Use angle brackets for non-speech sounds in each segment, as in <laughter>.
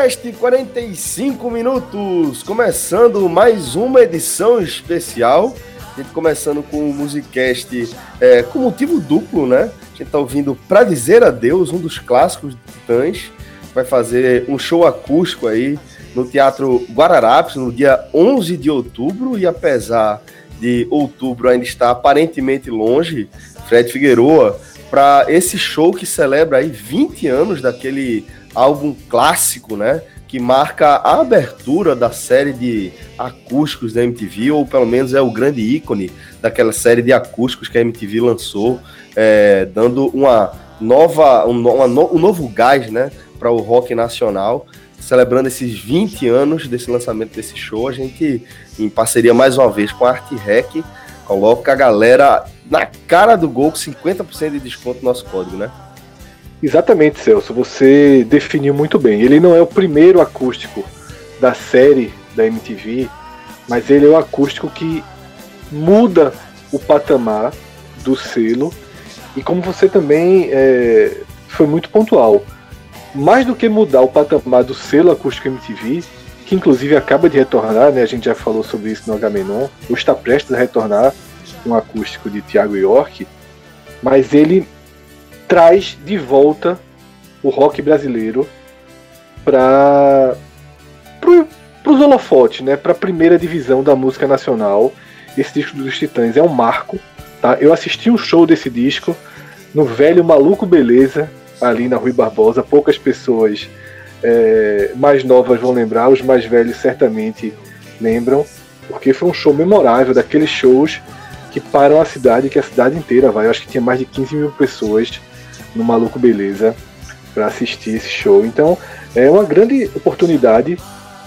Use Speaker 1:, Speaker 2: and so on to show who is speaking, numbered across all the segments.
Speaker 1: Podcast 45 minutos, começando mais uma edição especial. A gente começando com o Musicast é, com motivo duplo, né? A gente tá ouvindo Pra Dizer Adeus, um dos clássicos de Titãs. Vai fazer um show acústico aí no Teatro Guararapes no dia 11 de outubro. E apesar de outubro ainda estar aparentemente longe, Fred Figueroa, para esse show que celebra aí 20 anos daquele álbum clássico, né? Que marca a abertura da série de acústicos da MTV, ou pelo menos é o grande ícone daquela série de acústicos que a MTV lançou, é, dando uma nova, um, um novo gás, né? Para o rock nacional celebrando esses 20 anos desse lançamento desse show, a gente, em parceria mais uma vez com a Art Rec, coloca a galera na cara do gol com 50% de desconto no nosso código, né?
Speaker 2: Exatamente, Celso. Você definiu muito bem. Ele não é o primeiro acústico da série da MTV, mas ele é o acústico que muda o patamar do selo. E como você também é, foi muito pontual, mais do que mudar o patamar do selo acústico MTV, que inclusive acaba de retornar, né? A gente já falou sobre isso no Agamenon, ou está prestes a retornar um acústico de Thiago York, mas ele traz de volta o rock brasileiro para os holofotes, né? Para a primeira divisão da música nacional. Esse disco dos Titãs é um marco, tá? Eu assisti um show desse disco no velho Maluco Beleza, ali na Rui Barbosa. Poucas pessoas é, mais novas vão lembrar, os mais velhos certamente lembram, porque foi um show memorável, daqueles shows que param a cidade, que a cidade inteira vai. Eu acho que tinha mais de 15 mil pessoas no Maluco Beleza para assistir esse show. Então é uma grande oportunidade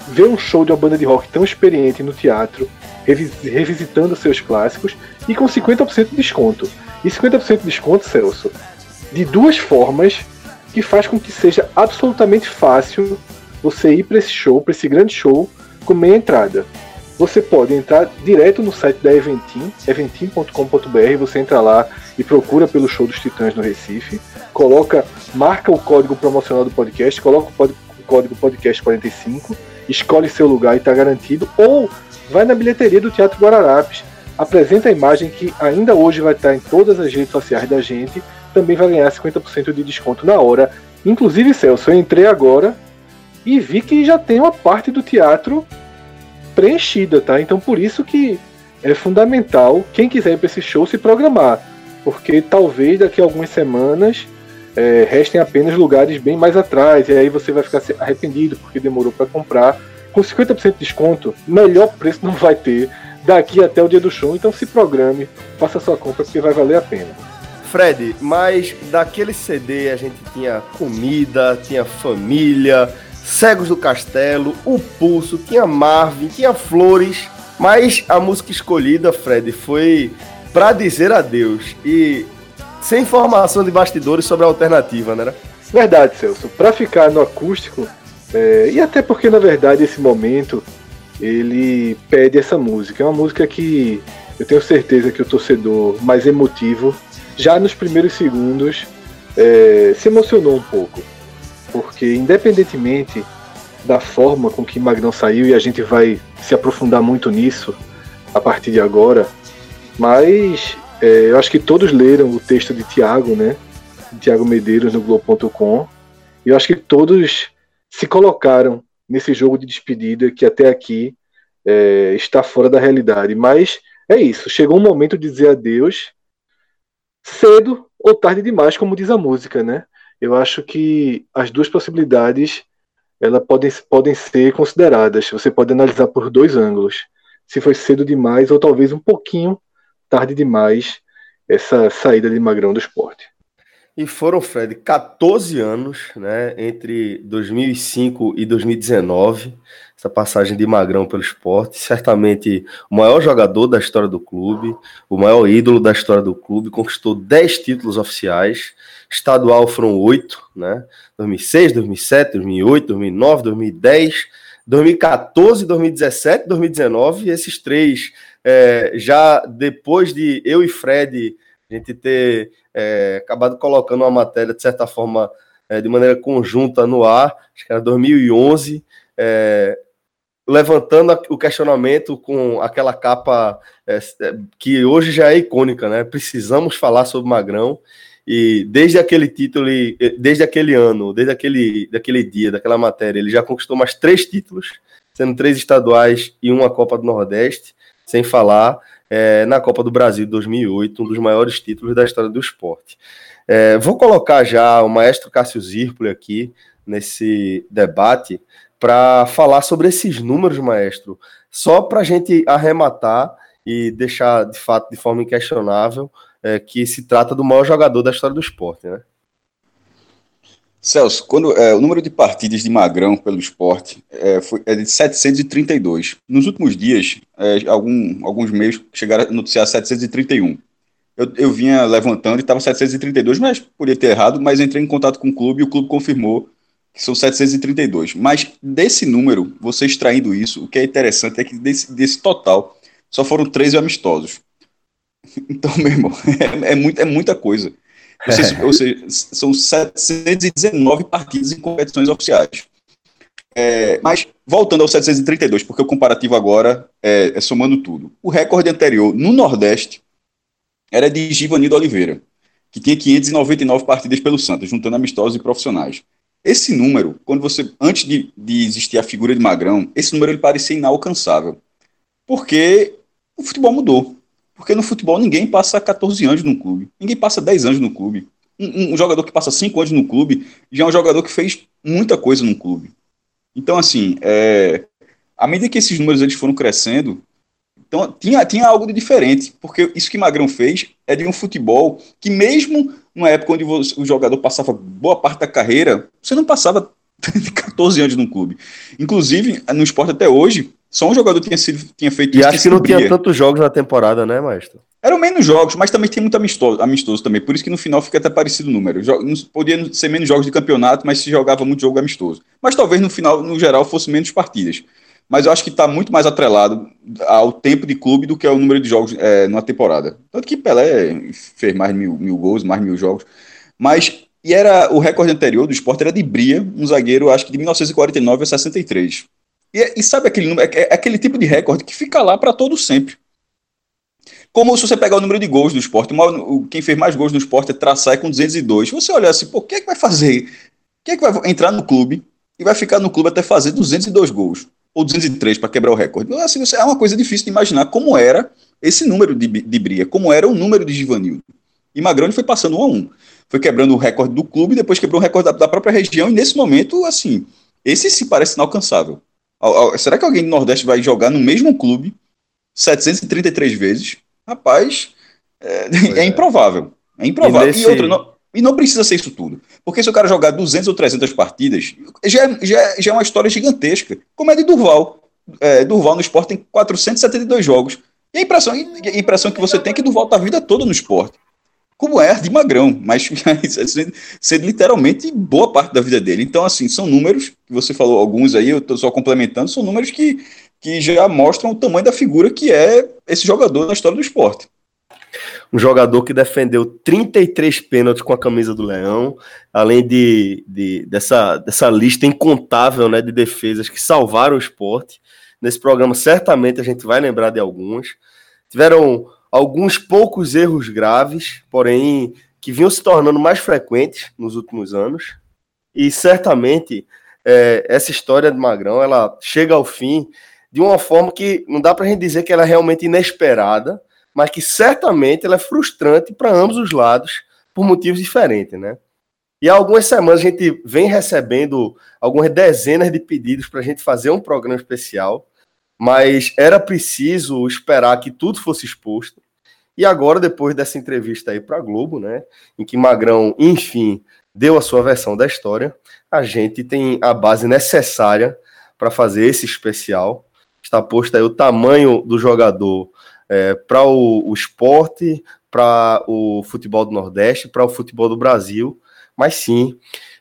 Speaker 2: ver um show de uma banda de rock tão experiente no teatro, revisitando seus clássicos e com 50% de desconto. E 50% de desconto, Celso, de duas formas que faz com que seja absolutamente fácil você ir para esse show, para esse grande show, com meia entrada. Você pode entrar direto no site da Eventim, eventim.com.br, você entra lá e procura pelo show dos Titãs no Recife, coloca, marca o código promocional do podcast, coloca o código podcast 45, escolhe seu lugar e está garantido, ou vai na bilheteria do Teatro Guararapes, apresenta a imagem que ainda hoje vai estar em todas as redes sociais da gente, também vai ganhar 50% de desconto na hora. Inclusive, Celso, eu entrei agora e vi que já tem uma parte do teatro preenchida, tá? Então por isso que é fundamental quem quiser ir para esse show se programar, porque talvez daqui a algumas semanas é, restem apenas lugares bem mais atrás e aí você vai ficar arrependido porque demorou para comprar. Com 50% de desconto, melhor preço não vai ter daqui até o dia do show, então se programe, faça sua compra porque vai valer a pena.
Speaker 1: Fred, mas daquele CD a gente tinha comida, tinha família, Cegos do Castelo, O Pulso, tinha Marvin, tinha Flores, mas a música escolhida, Fred, foi Pra Dizer Adeus. E sem informação de bastidores sobre a alternativa, né?
Speaker 2: Verdade, Celso. Pra ficar no acústico, é, e até porque na verdade esse momento ele pede essa música. É uma música que eu tenho certeza que o torcedor mais emotivo, já nos primeiros segundos, é, se emocionou um pouco porque independentemente da forma com que Magnão saiu, e a gente vai se aprofundar muito nisso a partir de agora, mas é, eu acho que todos leram o texto de Tiago, né? Tiago Medeiros no Globo.com, e eu acho que todos se colocaram nesse jogo de despedida que até aqui é, está fora da realidade. Mas é isso. Chegou um momento de dizer adeus cedo ou tarde demais, como diz a música, né? Eu acho que as duas possibilidades elas podem, podem ser consideradas. Você pode analisar por dois ângulos. Se foi cedo demais ou talvez um pouquinho tarde demais essa saída de Magrão do esporte.
Speaker 1: E foram, Fred, 14 anos, né, entre 2005 e 2019, essa passagem de Magrão pelo esporte. Certamente o maior jogador da história do clube, o maior ídolo da história do clube, conquistou 10 títulos oficiais. Estadual foram 8, né? 2006, 2007, 2008, 2009, 2010, 2014, 2017, 2019. Esses três, é, já depois de eu e Fred a gente ter é, acabado colocando uma matéria, de certa forma, é, de maneira conjunta no ar, acho que era 2011, é, levantando o questionamento com aquela capa é, é, que hoje já é icônica, né? Precisamos falar sobre Magrão. E desde aquele título, desde aquele ano, desde aquele, daquele dia, daquela matéria, ele já conquistou mais três títulos, sendo três estaduais e uma Copa do Nordeste, sem falar é, na Copa do Brasil 2008, um dos maiores títulos da história do esporte. É, vou colocar já o maestro Cássio Zirpoli aqui nesse debate para falar sobre esses números, maestro, só para a gente arrematar e deixar de fato de forma inquestionável é, que se trata do maior jogador da história do esporte, né?
Speaker 3: Celso, quando, é, o número de partidas de Magrão pelo esporte é, foi, é de 732. Nos últimos dias, é, algum, alguns meios chegaram a noticiar 731. Eu, eu vinha levantando e estava 732, mas podia ter errado, mas entrei em contato com o clube e o clube confirmou que são 732. Mas desse número, você extraindo isso, o que é interessante é que desse, desse total, só foram 13 amistosos. <laughs> Então, meu irmão, <laughs> é, é, muito, é muita coisa. Ou seja, são 719 partidas em competições oficiais. É, mas, voltando ao 732, porque o comparativo agora é, é, somando tudo. O recorde anterior no Nordeste era de Givanildo Oliveira, que tinha 599 partidas pelo Santos, juntando amistosos e profissionais. Esse número, quando você antes de, de existir a figura de Magrão, esse número ele parecia inalcançável. Porque o futebol mudou. Porque no futebol ninguém passa 14 anos no clube. Ninguém passa 10 anos no clube. Um, um, jogador que passa 5 anos no clube já é um jogador que fez muita coisa no clube. Então, assim, é, à medida que esses números eles foram crescendo, então tinha, tinha algo de diferente. Porque isso que Magrão fez é de um futebol que, mesmo numa época onde o jogador passava boa parte da carreira, você não passava <laughs> 14 anos no clube. Inclusive, no esporte até hoje, só um jogador tinha, sido, tinha feito
Speaker 1: e isso. E acho que não tinha tantos jogos na temporada, né, Maestro?
Speaker 3: Eram menos jogos, mas também tem muito amistoso, amistoso também. Por isso que no final fica até parecido o número. Podia ser menos jogos de campeonato, mas se jogava muito jogo amistoso. Mas talvez no final, no geral, fosse menos partidas. Mas eu acho que está muito mais atrelado ao tempo de clube do que ao número de jogos é, numa temporada. Tanto que Pelé fez mais mil, mil gols, mais mil jogos. Mas, e era o recorde anterior do esporte era de Bria, um zagueiro, acho que de 1949 a 63. E, e sabe aquele, é, é aquele tipo de recorde que fica lá para todo sempre. Como se você pegar o número de gols do esporte, quem fez mais gols no esporte é traçar com 202. Você olha assim, pô, quem é que vai fazer? Quem é que vai entrar no clube e vai ficar no clube até fazer 202 gols? Ou 203 para quebrar o recorde? Assim, é uma coisa difícil de imaginar como era esse número de, de Bria, como era o número de Givanildo. E Magrão foi passando um a um. Foi quebrando o recorde do clube, depois quebrou o recorde da, da própria região, e nesse momento, assim, esse se parece inalcançável. Será que alguém do Nordeste vai jogar no mesmo clube 733 vezes? Rapaz, é, <laughs> é, é improvável. É improvável. E, nesse... e outra, não, e não precisa ser isso tudo. Porque se o cara jogar 200 ou 300 partidas, já, é, já, é, já é uma história gigantesca. Como é de Durval. É, Durval no esporte tem 472 jogos. E a impressão, a impressão que você tem é que Durval tá a vida toda no esporte como é de Magrão, mas <laughs> sendo literalmente boa parte da vida dele. Então, assim, são números, que você falou alguns aí, eu estou só complementando, são números que, que já mostram o tamanho da figura que é esse jogador na história do esporte.
Speaker 1: Um jogador que defendeu 33 pênaltis com a camisa do Leão, além de, de dessa, dessa lista incontável né, de defesas que salvaram o esporte. Nesse programa, certamente a gente vai lembrar de alguns. Tiveram alguns poucos erros graves, porém que vinham se tornando mais frequentes nos últimos anos. E certamente é, essa história de Magrão ela chega ao fim de uma forma que não dá para a gente dizer que ela é realmente inesperada, mas que certamente ela é frustrante para ambos os lados por motivos diferentes, né? E há algumas semanas a gente vem recebendo algumas dezenas de pedidos para a gente fazer um programa especial, mas era preciso esperar que tudo fosse exposto. E agora, depois dessa entrevista aí para a Globo, né, em que Magrão, enfim, deu a sua versão da história, a gente tem a base necessária para fazer esse especial está posto aí o tamanho do jogador é, para o, o esporte, para o futebol do Nordeste, para o futebol do Brasil. Mas sim,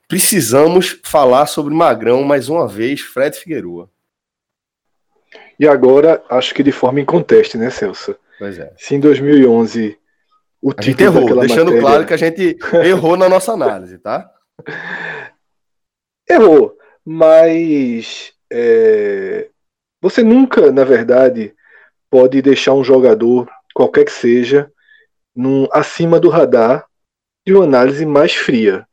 Speaker 1: precisamos falar sobre Magrão mais uma vez, Fred Figueroa.
Speaker 2: E agora, acho que de forma inconteste, né, Celso?
Speaker 1: Pois é.
Speaker 2: Se em 2011
Speaker 1: o a gente errou, deixando matéria... claro que a gente errou na nossa análise, tá? <laughs>
Speaker 2: Errou, mas é, você nunca, na verdade, pode deixar um jogador, qualquer que seja, num, acima do radar de uma análise mais fria.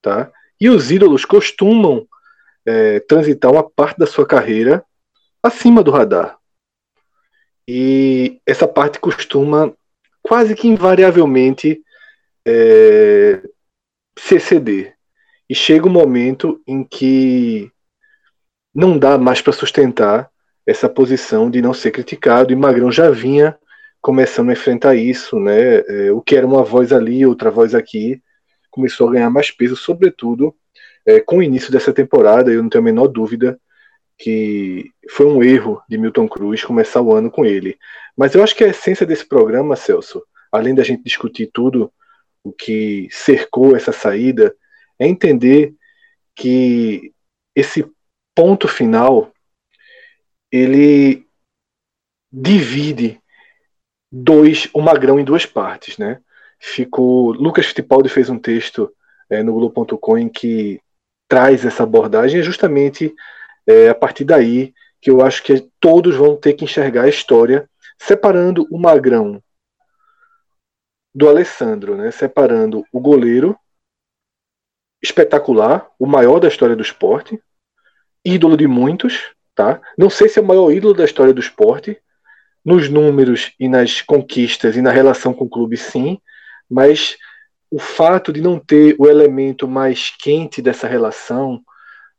Speaker 2: Tá? E os ídolos costumam é, transitar uma parte da sua carreira acima do radar. E essa parte costuma quase que invariavelmente é, se exceder. E chega um momento em que não dá mais para sustentar essa posição de não ser criticado, e Magrão já vinha começando a enfrentar isso, né? É, o que era uma voz ali, outra voz aqui, começou a ganhar mais peso, sobretudo é, com o início dessa temporada. Eu não tenho a menor dúvida que foi um erro de Milton Cruz começar o ano com ele. Mas eu acho que a essência desse programa, Celso, além da gente discutir tudo o que cercou essa saída, é entender que esse ponto final ele divide dois o Magrão em duas partes, né? Ficou Lucas Fittipaldi fez um texto é, no Globo.com em que traz essa abordagem, é justamente é, a partir daí que eu acho que todos vão ter que enxergar a história separando o Magrão do Alessandro, né? Separando o goleiro espetacular, o maior da história do esporte, ídolo de muitos, Tá? Não sei se é o maior ídolo da história do esporte, nos números e nas conquistas e na relação com o clube, sim, mas o fato de não ter o elemento mais quente dessa relação,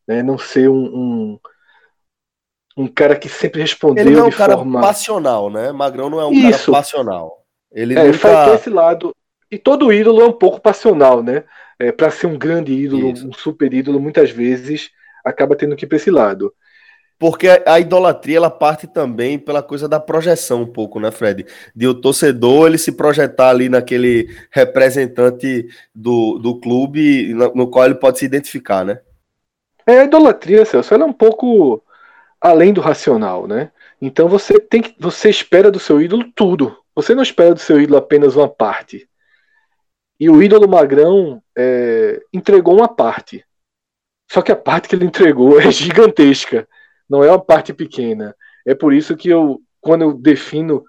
Speaker 2: né, não ser um, um, um, cara que sempre respondeu
Speaker 1: Ele não é um cara
Speaker 2: forma...
Speaker 1: passional, né? Magrão não é um
Speaker 2: Isso.
Speaker 1: cara passional.
Speaker 2: Ele é, nunca... faz esse lado. E todo ídolo é um pouco passional, né? É, para ser um grande ídolo, Isso. um super ídolo, muitas vezes acaba tendo que ir para esse lado.
Speaker 1: Porque a idolatria ela parte também pela coisa da projeção um pouco, né, Fred? De o torcedor ele se projetar ali naquele representante do, do clube no, no qual ele pode se identificar, né?
Speaker 2: É, a idolatria, Celso, ela é um pouco além do racional, né? Então você tem que, você espera do seu ídolo tudo. Você não espera do seu ídolo apenas uma parte. E o ídolo Magrão é, entregou uma parte. Só que a parte que ele entregou é <laughs> gigantesca não é uma parte pequena. É por isso que eu, quando eu defino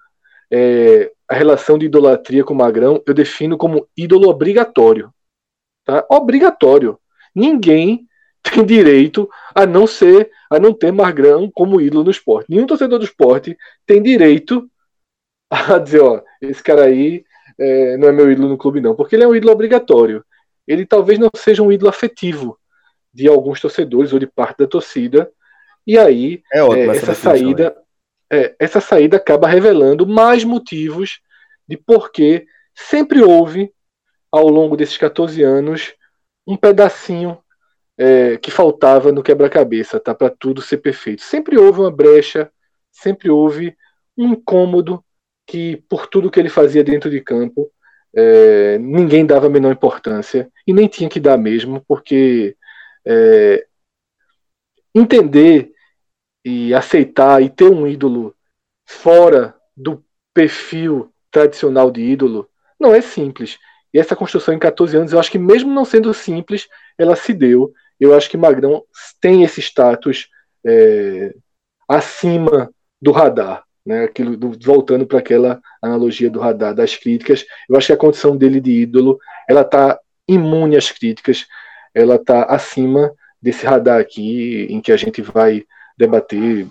Speaker 2: é, a relação de idolatria com o Magrão, eu defino como ídolo obrigatório. Tá? Obrigatório. Ninguém tem direito a não ser, a não ter Magrão como ídolo no esporte. Nenhum torcedor do esporte tem direito <laughs> a dizer, ó, esse cara aí é, não é meu ídolo no clube, não, porque ele é um ídolo obrigatório. Ele talvez não seja um ídolo afetivo de alguns torcedores ou de parte da torcida, e aí, é é, essa, saída, é, essa saída acaba revelando mais motivos de por que sempre houve, ao longo desses 14 anos, um pedacinho é, que faltava no quebra-cabeça, tá? Para tudo ser perfeito. Sempre houve uma brecha, sempre houve um incômodo que, por tudo que ele fazia dentro de campo, é, ninguém dava a menor importância e nem tinha que dar mesmo, porque é, entender e aceitar e ter um ídolo fora do perfil tradicional de ídolo não é simples. E essa construção em 14 anos, eu acho que mesmo não sendo simples, ela se deu. Eu acho que Magrão tem esse status é, acima do radar. Né, aquilo, do, voltando para aquela analogia do radar das críticas, eu acho que a condição dele de ídolo ela está imune às críticas, ela está acima desse radar aqui, em que a gente vai debater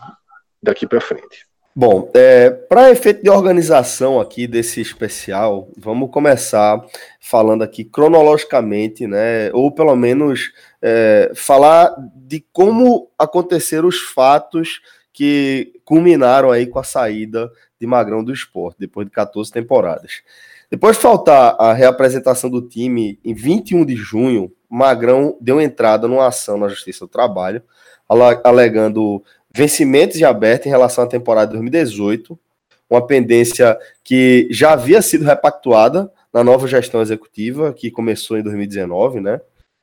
Speaker 2: daqui para frente.
Speaker 1: Bom, é, para efeito de organização aqui desse especial, vamos começar falando aqui cronologicamente, né? Ou pelo menos é, falar de como aconteceram os fatos que culminaram aí com a saída de Magrão do esporte, depois de 14 temporadas. Depois de faltar a reapresentação do time em 21 de junho, Magrão deu entrada numa ação na Justiça do Trabalho, alegando vencimentos de aberto em relação à temporada de 2018, uma pendência que já havia sido repactuada na nova gestão executiva, que começou em 2019, né?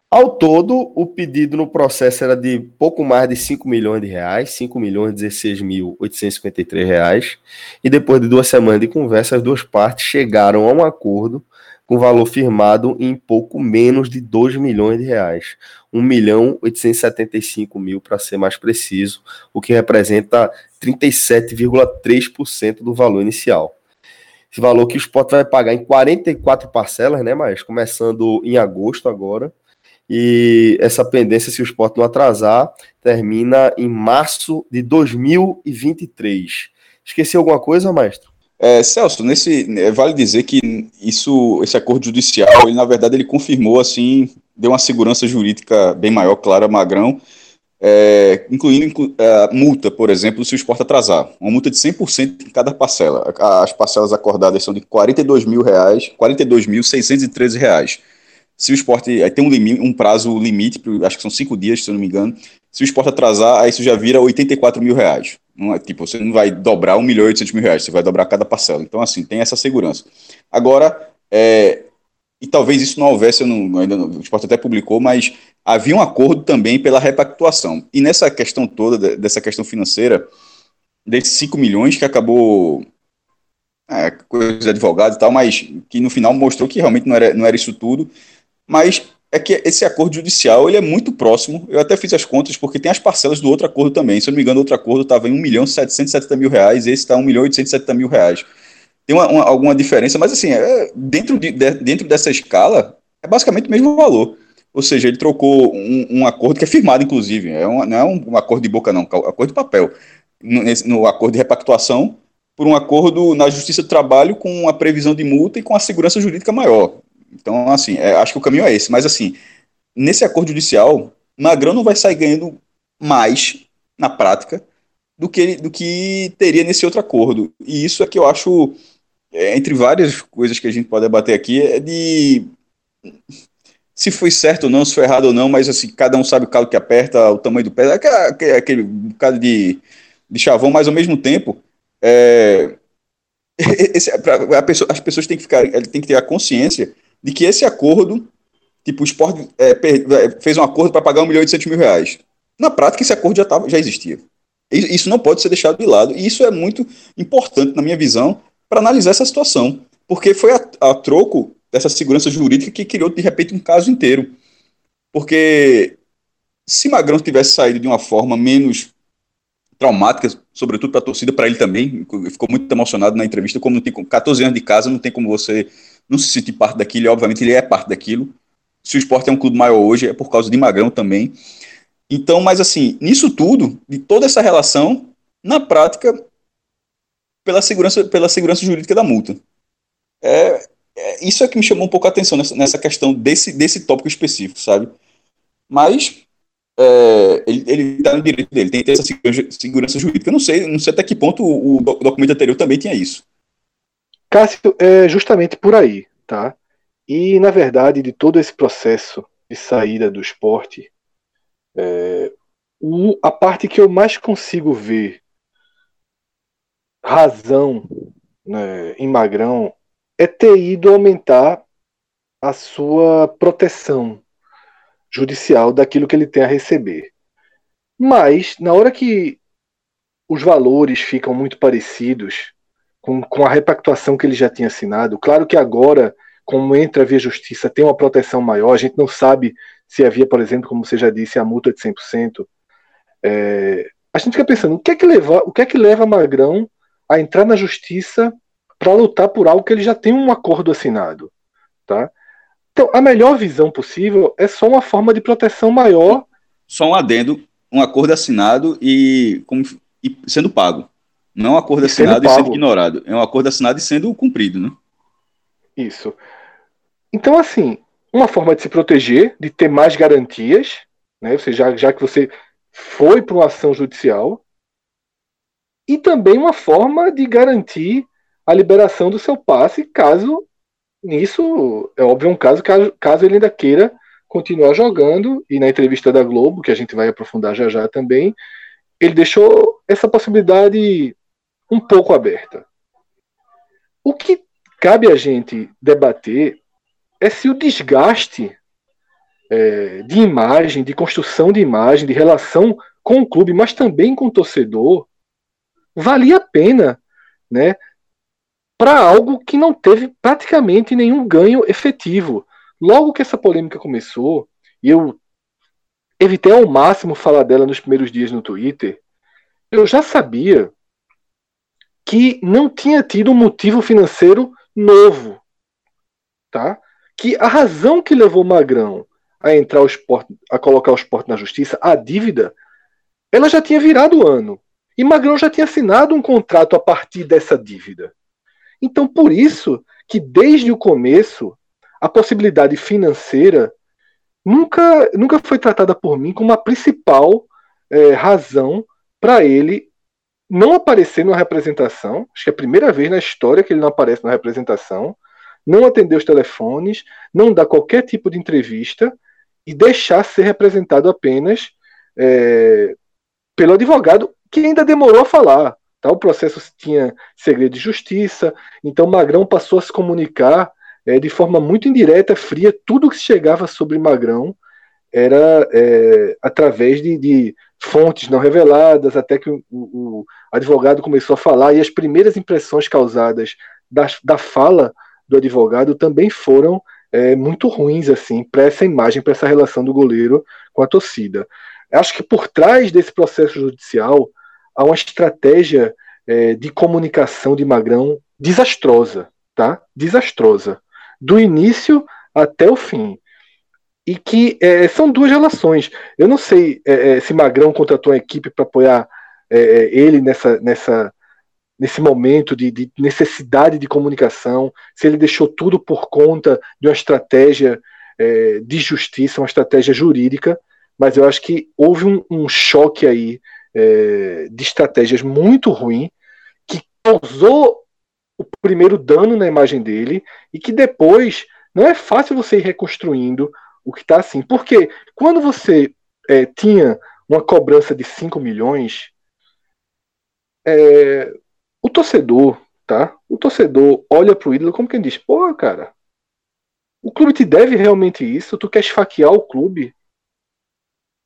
Speaker 1: Ao todo, o pedido no processo era de pouco mais de 5 milhões de reais, 5 milhões 16 mil 853 reais, e depois de duas semanas de conversa, as duas partes chegaram a um acordo com valor firmado em pouco menos de 2 milhões de reais. 1 milhão 875 mil, para ser mais preciso, o que representa 37,3% do valor inicial. Esse valor que o Sport vai pagar em 44 parcelas, né, mas começando em agosto agora. E essa pendência, se o Sport não atrasar, termina em março de 2023. Esqueci alguma coisa, maestro?
Speaker 3: É, Celso, nesse é, vale dizer que isso, esse acordo judicial, ele na verdade ele confirmou assim, deu uma segurança jurídica bem maior, clara, Magrão, é, incluindo é, multa, por exemplo, se o esporte atrasar, uma multa de 100% em cada parcela. As parcelas acordadas são de 42 mil reais, 42.613 reais. Se o esporte aí tem um, limite, um prazo limite, acho que são cinco dias, se eu não me engano. Se o esporte atrasar, aí isso já vira 84 mil reais. Não é, tipo, você não vai dobrar 1 milhão e 800 mil reais, você vai dobrar cada parcela. Então, assim, tem essa segurança. Agora, é, e talvez isso não houvesse, não, ainda não, o esporte até publicou, mas havia um acordo também pela repactuação. E nessa questão toda, dessa questão financeira, desses 5 milhões que acabou é, coisa de advogado e tal, mas que no final mostrou que realmente não era, não era isso tudo. Mas é que esse acordo judicial ele é muito próximo. Eu até fiz as contas porque tem as parcelas do outro acordo também. Se eu não me engano, o outro acordo estava em 1 milhão e 770 mil reais, esse está 1 milhão e 870 mil reais. Tem uma, uma, alguma diferença, mas assim, é, dentro, de, de, dentro dessa escala, é basicamente o mesmo valor. Ou seja, ele trocou um, um acordo que é firmado, inclusive. É um, não é um, acordo de boca, não, é um acordo de papel. No, nesse, no acordo de repactuação, por um acordo na Justiça do Trabalho com a previsão de multa e com a segurança jurídica maior. Então, assim, é, acho que o caminho é esse. Mas, assim, nesse acordo judicial, Magrão não vai sair ganhando mais, na prática, do que, do que teria nesse outro acordo. E isso é que eu acho, é, entre várias coisas que a gente pode debater aqui, é de se foi certo ou não, se foi errado ou não, mas assim, cada um sabe o calo que aperta, o tamanho do pé, é aquele bocado de, de chavão, mas ao mesmo tempo, é, <laughs> esse, pra, pessoa, as pessoas têm que ficar, têm que ter a consciência de que esse acordo, tipo, o esporte é, é fez um acordo para pagar 1 milhão e 800 mil reais. Na prática, esse acordo já, tava, já existia. Isso não pode ser deixado de lado. E isso é muito importante, na minha visão, para analisar essa situação. Porque foi a, a, troco dessa segurança jurídica que criou, de repente, um caso inteiro. Porque se Magrão tivesse saído de uma forma menos traumática, sobretudo para a torcida, para ele também, ficou muito emocionado na entrevista, como não tem 14 anos de casa, não tem como você não se sentir parte daquilo, e obviamente ele é parte daquilo. Se o esporte é um clube maior hoje, é por causa de Magrão também. Então, mas assim, nisso tudo, de toda essa relação, na prática, pela segurança, pela segurança jurídica da multa. É, é, isso é que me chamou um pouco a atenção nessa, nessa questão desse, desse tópico específico, sabe? Mas é, ele está no direito dele, tem que ter essa segurança jurídica. Eu não sei, não sei até que ponto o, o documento anterior também tinha isso.
Speaker 2: Cássio, é justamente por aí, tá? E, na verdade, de todo esse processo de saída do esporte, é, o, a parte que eu mais consigo ver razão né, em Magrão é ter ido aumentar a sua proteção judicial daquilo que ele tem a receber. Mas, na hora que os valores ficam muito parecidos, com, com a repactuação que ele já tinha assinado. Claro que agora, como entra via justiça, tem uma proteção maior. A gente não sabe se havia, por exemplo, como você já disse, a multa de 100%. É, a gente fica pensando, o que é que leva, o que é que leva Magrão a entrar na justiça para lutar por algo que ele já tem um acordo assinado, tá? Então, a melhor visão possível é só uma forma de proteção maior.
Speaker 3: Só um adendo, um acordo assinado e como e sendo pago. Não é um acordo e assinado sendo e sendo ignorado. É um acordo assinado e sendo cumprido, né?
Speaker 2: Isso. Então, assim, uma forma de se proteger, de ter mais garantias, né? Você, já, já que você foi para uma ação judicial, e também uma forma de garantir a liberação do seu passe, caso nisso, é óbvio, um caso, caso, caso ele ainda queira continuar jogando, e na entrevista da Globo, que a gente vai aprofundar já já também, ele deixou essa possibilidade um pouco aberta. O que cabe a gente debater é se o desgaste é, de imagem, de construção de imagem, de relação com o clube, mas também com o torcedor, valia a pena, né? Para algo que não teve praticamente nenhum ganho efetivo. Logo que essa polêmica começou, e eu evitei ao máximo falar dela nos primeiros dias no Twitter, eu já sabia que não tinha tido um motivo financeiro novo, tá? Que a razão que levou Magrão a entrar o esporte, a colocar o esporte na justiça, a dívida, ela já tinha virado ano. E Magrão já tinha assinado um contrato a partir dessa dívida. Então, por isso que desde o começo a possibilidade financeira nunca, nunca foi tratada por mim como a principal é, razão para ele não aparecer numa representação. Acho que é a primeira vez na história que ele não aparece na representação, não atender os telefones, não dar qualquer tipo de entrevista e deixar ser representado apenas é, pelo advogado que ainda demorou a falar. Tá? O processo tinha segredo de justiça, então Magrão passou a se comunicar é, de forma muito indireta, fria, tudo que chegava sobre Magrão era é, através de, de, fontes não reveladas, até que o, o, advogado começou a falar, e as primeiras impressões causadas da, da fala do advogado também foram é, muito ruins assim para essa imagem, para essa relação do goleiro com a torcida. Acho que por trás desse processo judicial há uma estratégia é, de comunicação de Magrão desastrosa, tá? Desastrosa. Do início até o fim. E que é, são duas relações. Eu não sei é, é se Magrão contratou uma equipe para apoiar é, é, ele nessa, nessa, nesse momento de, de, necessidade de comunicação, se ele deixou tudo por conta de uma estratégia de justiça, uma estratégia jurídica, mas eu acho que houve um, um choque aí é, de estratégias muito ruim que causou o primeiro dano na imagem dele e que depois não é fácil você ir reconstruindo o que está assim. Porque quando você é, tinha uma cobrança de 5 milhões, é, o torcedor, tá? O torcedor olha pro ídolo como quem diz, pô, cara, o clube te deve realmente isso? Tu quer esfaquear o clube?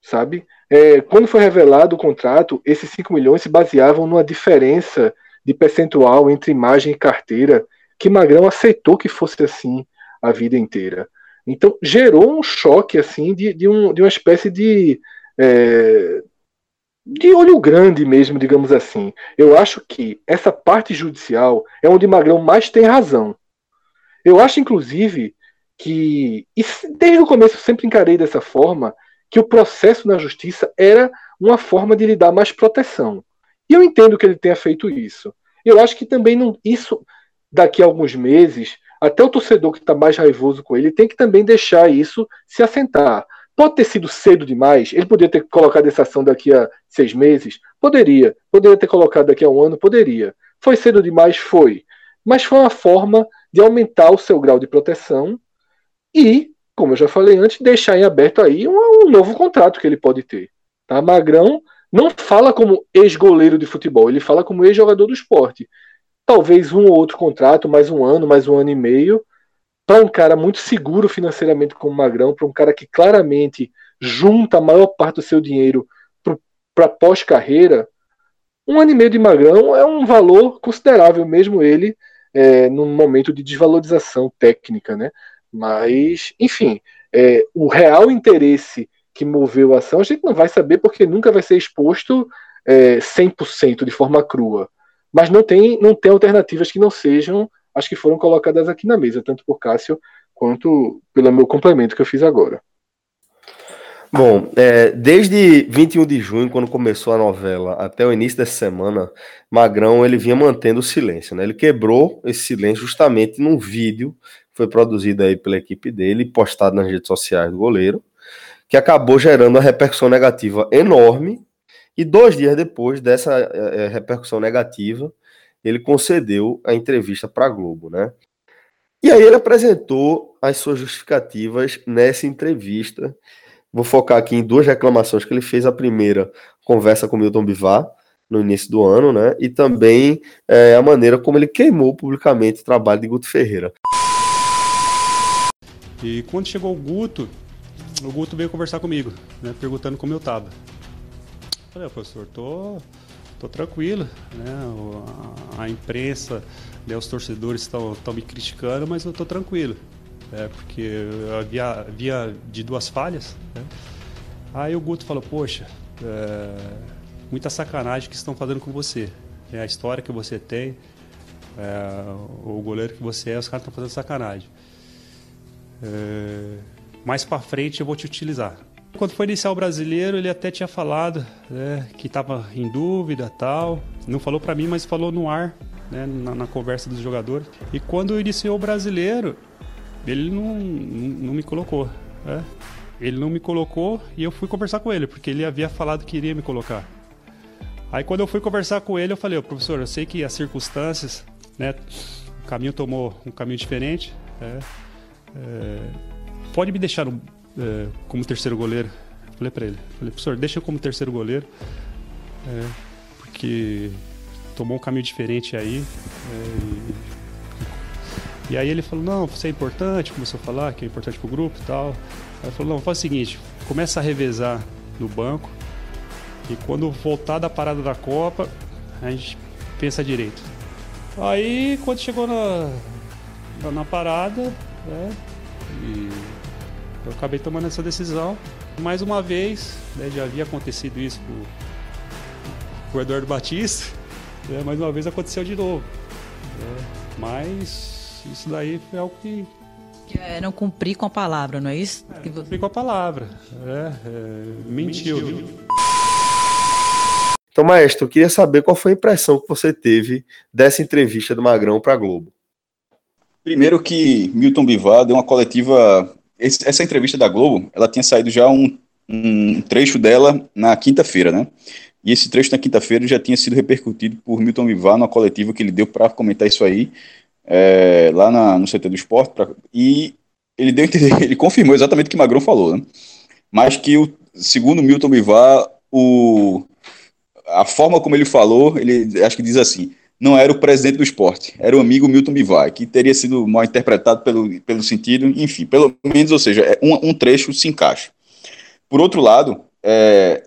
Speaker 2: Sabe? É, quando foi revelado o contrato, esses 5 milhões se baseavam numa diferença de percentual entre imagem e carteira, que Magrão aceitou que fosse assim a vida inteira. Então gerou um choque assim de, de, um, de uma espécie de é, de olho grande mesmo, digamos assim. Eu acho que essa parte judicial é onde Magrão mais tem razão. Eu acho, inclusive, que e desde o começo eu sempre encarei dessa forma que o processo na justiça era uma forma de lhe dar mais proteção. E eu entendo que ele tenha feito isso. Eu acho que também não, isso, daqui a alguns meses, até o torcedor que está mais raivoso com ele tem que também deixar isso se assentar. Pode ter sido cedo demais, ele poderia ter colocado essa ação daqui a seis meses? Poderia. Poderia ter colocado daqui a um ano? Poderia. Foi cedo demais? Foi. Mas foi uma forma de aumentar o seu grau de proteção e como eu já falei antes, deixar em aberto aí um, um novo contrato que ele pode ter. Tá? Magrão não fala como ex-goleiro de futebol, ele fala como ex-jogador do esporte. Talvez um ou outro contrato, mais um ano, mais um ano e meio, para um cara muito seguro financeiramente como Magrão, para um cara que claramente junta a maior parte do seu dinheiro para pós-carreira, um ano e meio de Magrão é um valor considerável, mesmo ele é, num momento de desvalorização técnica, né? Mas, enfim, é, o real interesse que moveu a ação a gente não vai saber porque nunca vai ser exposto é, 100% de forma crua. Mas não tem, não tem alternativas que não sejam as que foram colocadas aqui na mesa, tanto por Cássio quanto pelo meu complemento que eu fiz agora.
Speaker 1: Bom, é, desde 21 de junho, quando começou a novela, até o início dessa semana, Magrão ele vinha mantendo o silêncio, né? Ele quebrou esse silêncio justamente num vídeo que foi produzido aí pela equipe dele, postado nas redes sociais do goleiro, que acabou gerando uma repercussão negativa enorme. E dois dias depois dessa é, é repercussão negativa, ele concedeu a entrevista para a Globo, né? E aí ele apresentou as suas justificativas nessa entrevista Vou focar aqui em duas reclamações que ele fez. A primeira, conversa com Milton Bivar, no início do ano, né? E também é, a maneira como ele queimou publicamente o trabalho de Guto Ferreira.
Speaker 4: E quando chegou o Guto, o Guto veio conversar comigo, né? Perguntando como eu tava. Falei, professor, tô, tô tranquilo, né? A, imprensa, né, os torcedores estão me criticando, mas eu tô tranquilo é, porque havia, havia de duas falhas. Né? Aí o Guto falou: Poxa, é, muita sacanagem que estão fazendo com você. É a história que você tem, é, o goleiro que você é, os caras estão fazendo sacanagem. É, mais para frente eu vou te utilizar. Quando foi iniciar o brasileiro, ele até tinha falado né, que estava em dúvida tal. Não falou para mim, mas falou no ar, né, na, na, conversa dos jogadores. E quando iniciou o brasileiro, ele não, não, me colocou. Né? Ele não me colocou e eu fui conversar com ele, porque ele havia falado que iria me colocar. Aí quando eu fui conversar com ele, eu falei, professor, eu sei que as circunstâncias, né, o caminho tomou um caminho diferente. É, é, pode me deixar no, é, como terceiro goleiro? Falei para ele, falei, professor, deixa eu como terceiro goleiro, é, porque tomou um caminho diferente aí. É, e aí ele falou, não, você é importante, começou a falar que é importante pro grupo e tal. Aí ele falou, não, faz o seguinte, começa a revezar no banco e quando voltar da parada da Copa, a gente pensa direito. Aí quando chegou na, na, na parada, né, e eu acabei tomando essa decisão. Mais uma vez, né, já havia acontecido isso com, o Eduardo Batista, né, mais uma vez aconteceu de novo. Né, mas isso daí foi algo que.
Speaker 5: É não cumprir com a palavra, não é isso?
Speaker 4: É, cumprir com a palavra. É, é, mentiu. mentiu.
Speaker 1: Então, maestro, eu queria saber qual foi a impressão que você teve dessa entrevista do Magrão para a Globo.
Speaker 3: Primeiro que Milton Bivar deu uma coletiva. Essa entrevista da Globo, ela tinha saído já um, um trecho dela na quinta-feira, né? E esse trecho na quinta-feira já tinha sido repercutido por Milton Bivar numa coletiva que ele deu para comentar isso aí é, lá na, no CT do esporte, pra, e ele deu <laughs> ele confirmou exatamente o que Magrão falou, né? Mas que, o, segundo Milton Bivar, o, a forma como ele falou, ele acho que diz assim: não era o presidente do esporte, era o amigo Milton Bivar, que teria sido mal interpretado pelo, pelo sentido, enfim, pelo menos, ou seja, é um, um trecho se encaixa. Por outro lado, é,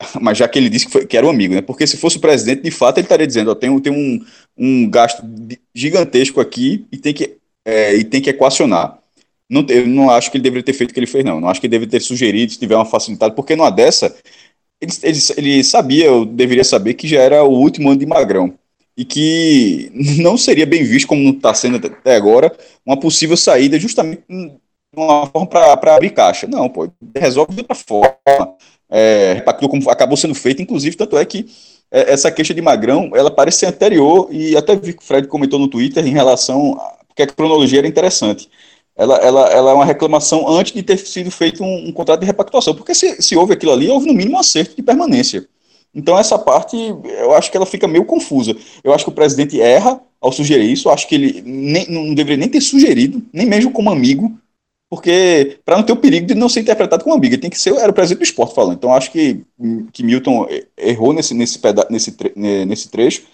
Speaker 3: <laughs> mas já que ele disse que, foi, que, era um amigo, né? Porque se fosse o presidente, de fato, ele estaria dizendo: ó, tem, tem um, um gasto gigantesco aqui e tem que, é, e tem que equacionar. Não, eu não acho que ele deveria ter feito o que ele fez, não. Não acho que ele deveria ter sugerido, se tiver uma facilidade, porque numa dessa, ele, ele, ele sabia, eu deveria saber, que já era o último ano de Magrão. E que não seria bem visto, como está sendo até agora, uma possível saída justamente uma forma para abrir caixa. Não, pô, resolve de outra forma é, como acabou sendo feito, inclusive, tanto é que é, essa queixa de Magrão, ela parece ser anterior, e até vi que o Fred comentou no Twitter em relação, a, porque a cronologia era interessante, ela, ela, ela é uma reclamação antes de ter sido feito um, um contrato de repactuação, porque se, se houve aquilo ali, houve no mínimo um acerto de permanência. Então essa parte, eu acho que ela fica meio confusa. Eu acho que o presidente erra ao sugerir isso, eu acho que ele nem, não deveria nem ter sugerido, nem mesmo como amigo, porque para não ter o perigo de não ser interpretado como amiga, tem que ser, era o presidente do esporte falando. Então acho que, que Milton errou nesse, nesse, peda nesse, nesse trecho,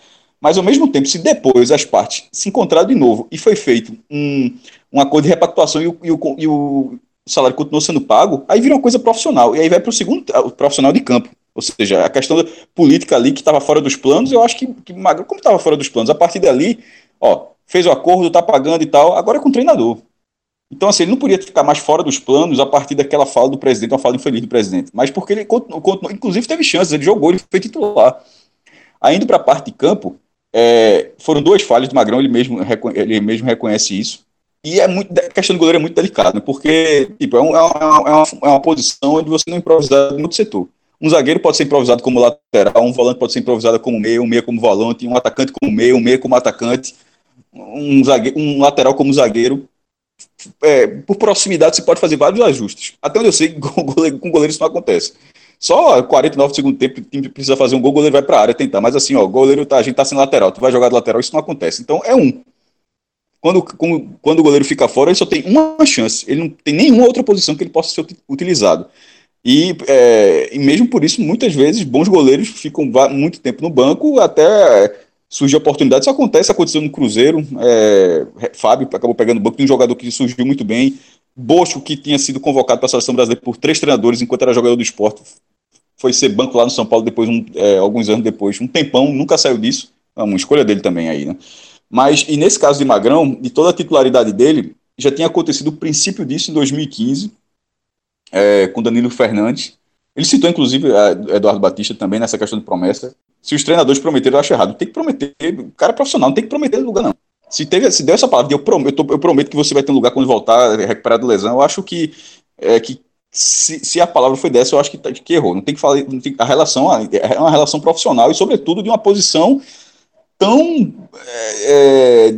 Speaker 3: mas ao mesmo tempo, se depois as partes se encontraram de novo e foi feito um, um acordo de repactuação e o, e, o, e o salário continuou sendo pago, aí vira uma coisa profissional, e aí vai para o segundo, o profissional de campo. Ou seja, a questão política ali que estava fora dos planos, eu acho que, que Magro, como estava fora dos planos, a partir dali, ó, fez o acordo, está pagando e tal, agora é com o treinador. Então, assim, ele não podia ficar mais fora dos planos a partir daquela fala do presidente, uma fala infeliz do presidente. Mas porque ele, inclusive, teve chances, ele jogou, ele foi titular. Ainda para a parte de campo, é, foram duas falhas do Magrão, ele mesmo, ele mesmo reconhece isso. E é muito, a questão do goleiro é muito delicada, né? porque tipo, é, um, é, uma, é, uma, é uma posição onde você não improvisar muito setor. Um zagueiro pode ser improvisado como lateral, um volante pode ser improvisado como meio, um meio como volante, um atacante como meio, um meio como atacante, um, zagueiro, um lateral como zagueiro. É, por proximidade você pode fazer vários ajustes. Até onde eu sei, <laughs> com goleiro, com goleiro isso não acontece. Só 49 segundo tempo, o time precisa fazer um gol, o goleiro vai para a área tentar. Mas assim, ó, o goleiro tá, a gente tá sem lateral, tu vai jogar de lateral, isso não acontece. Então é um. Quando, quando, quando o goleiro fica fora, ele só tem uma chance. Ele não tem nenhuma outra posição que ele possa ser utilizado. E, é, e mesmo por isso, muitas vezes, bons goleiros ficam muito tempo no banco até surgir oportunidade. Isso acontece, aconteceu no Cruzeiro. É, Fábio acabou pegando o banco de um jogador que surgiu muito bem. Bosco, que tinha sido convocado para a seleção brasileira por três treinadores enquanto era jogador do esporte, foi ser banco lá no São Paulo depois, um, é, alguns anos depois, um tempão, nunca saiu disso. É uma escolha dele também aí, né? Mas, e nesse caso de Magrão, de toda a titularidade dele, já tinha acontecido o princípio disso em 2015, é, com Danilo Fernandes. Ele citou, inclusive, Eduardo Batista também nessa questão de promessa. Se os treinadores prometeram, eu acho errado. Tem que prometer. O cara é profissional, não tem que prometer lugar, não. Se, teve, se deu essa palavra de eu prometo, eu prometo que você vai ter um lugar quando voltar, recuperado lesão, eu acho que, é, que se, se, a palavra foi dessa, eu acho que, tá, que errou. Não tem que falar. Tem, a relação é uma relação profissional e, sobretudo, de uma posição tão, é, é,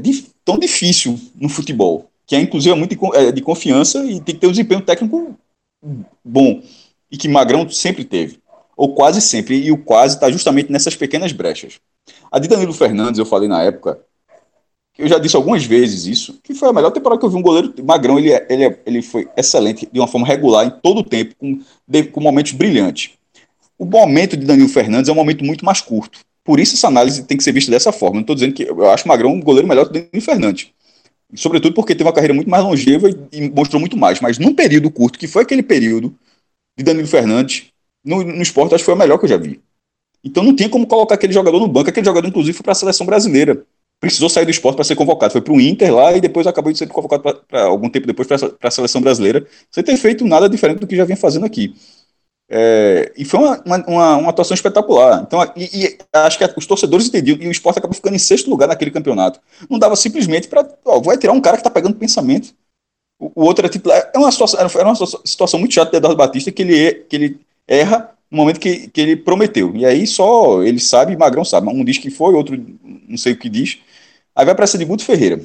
Speaker 3: tão difícil no futebol, que é inclusive muito de, é, de confiança e tem que ter um desempenho técnico bom, e que Magrão sempre teve, ou quase sempre, e o quase está justamente nessas pequenas brechas. A de Danilo Fernandes, eu falei na época, eu já disse algumas vezes isso, que foi a melhor temporada que eu vi um goleiro. Magrão, ele, é, ele, é, ele foi excelente, de uma forma regular, em todo o tempo, com, com momentos brilhantes. O momento de Danilo Fernandes é um momento muito mais curto. Por isso essa análise tem que ser vista dessa forma. Não estou dizendo que eu acho Magrão um goleiro melhor que Danilo Fernandes. Sobretudo porque teve uma carreira muito mais longeva e, e, mostrou muito mais. Mas num período curto, que foi aquele período de Danilo Fernandes, no, no esporte, acho que foi o melhor que eu já vi. Então não tinha como colocar aquele jogador no banco. Aquele jogador, inclusive, foi para a seleção brasileira. Precisou sair do esporte para ser convocado. Foi para o Inter lá e depois acabou de ser convocado pra, pra algum tempo depois para a seleção brasileira, sem ter feito nada diferente do que já vinha fazendo aqui. É, e foi uma, uma, uma, atuação espetacular. Então, e, e, acho que os torcedores entendiam e o esporte acabou ficando em sexto lugar naquele campeonato. Não dava simplesmente para. Vai tirar um cara que está pegando pensamento. O, o outro é titular. É uma situação, era uma situação muito chata do Eduardo Batista que ele, que ele erra no momento que, que ele prometeu. E aí só ele sabe e Magrão sabe. Um diz que foi, outro não sei o que diz. Aí vai para essa de Guto Ferreira.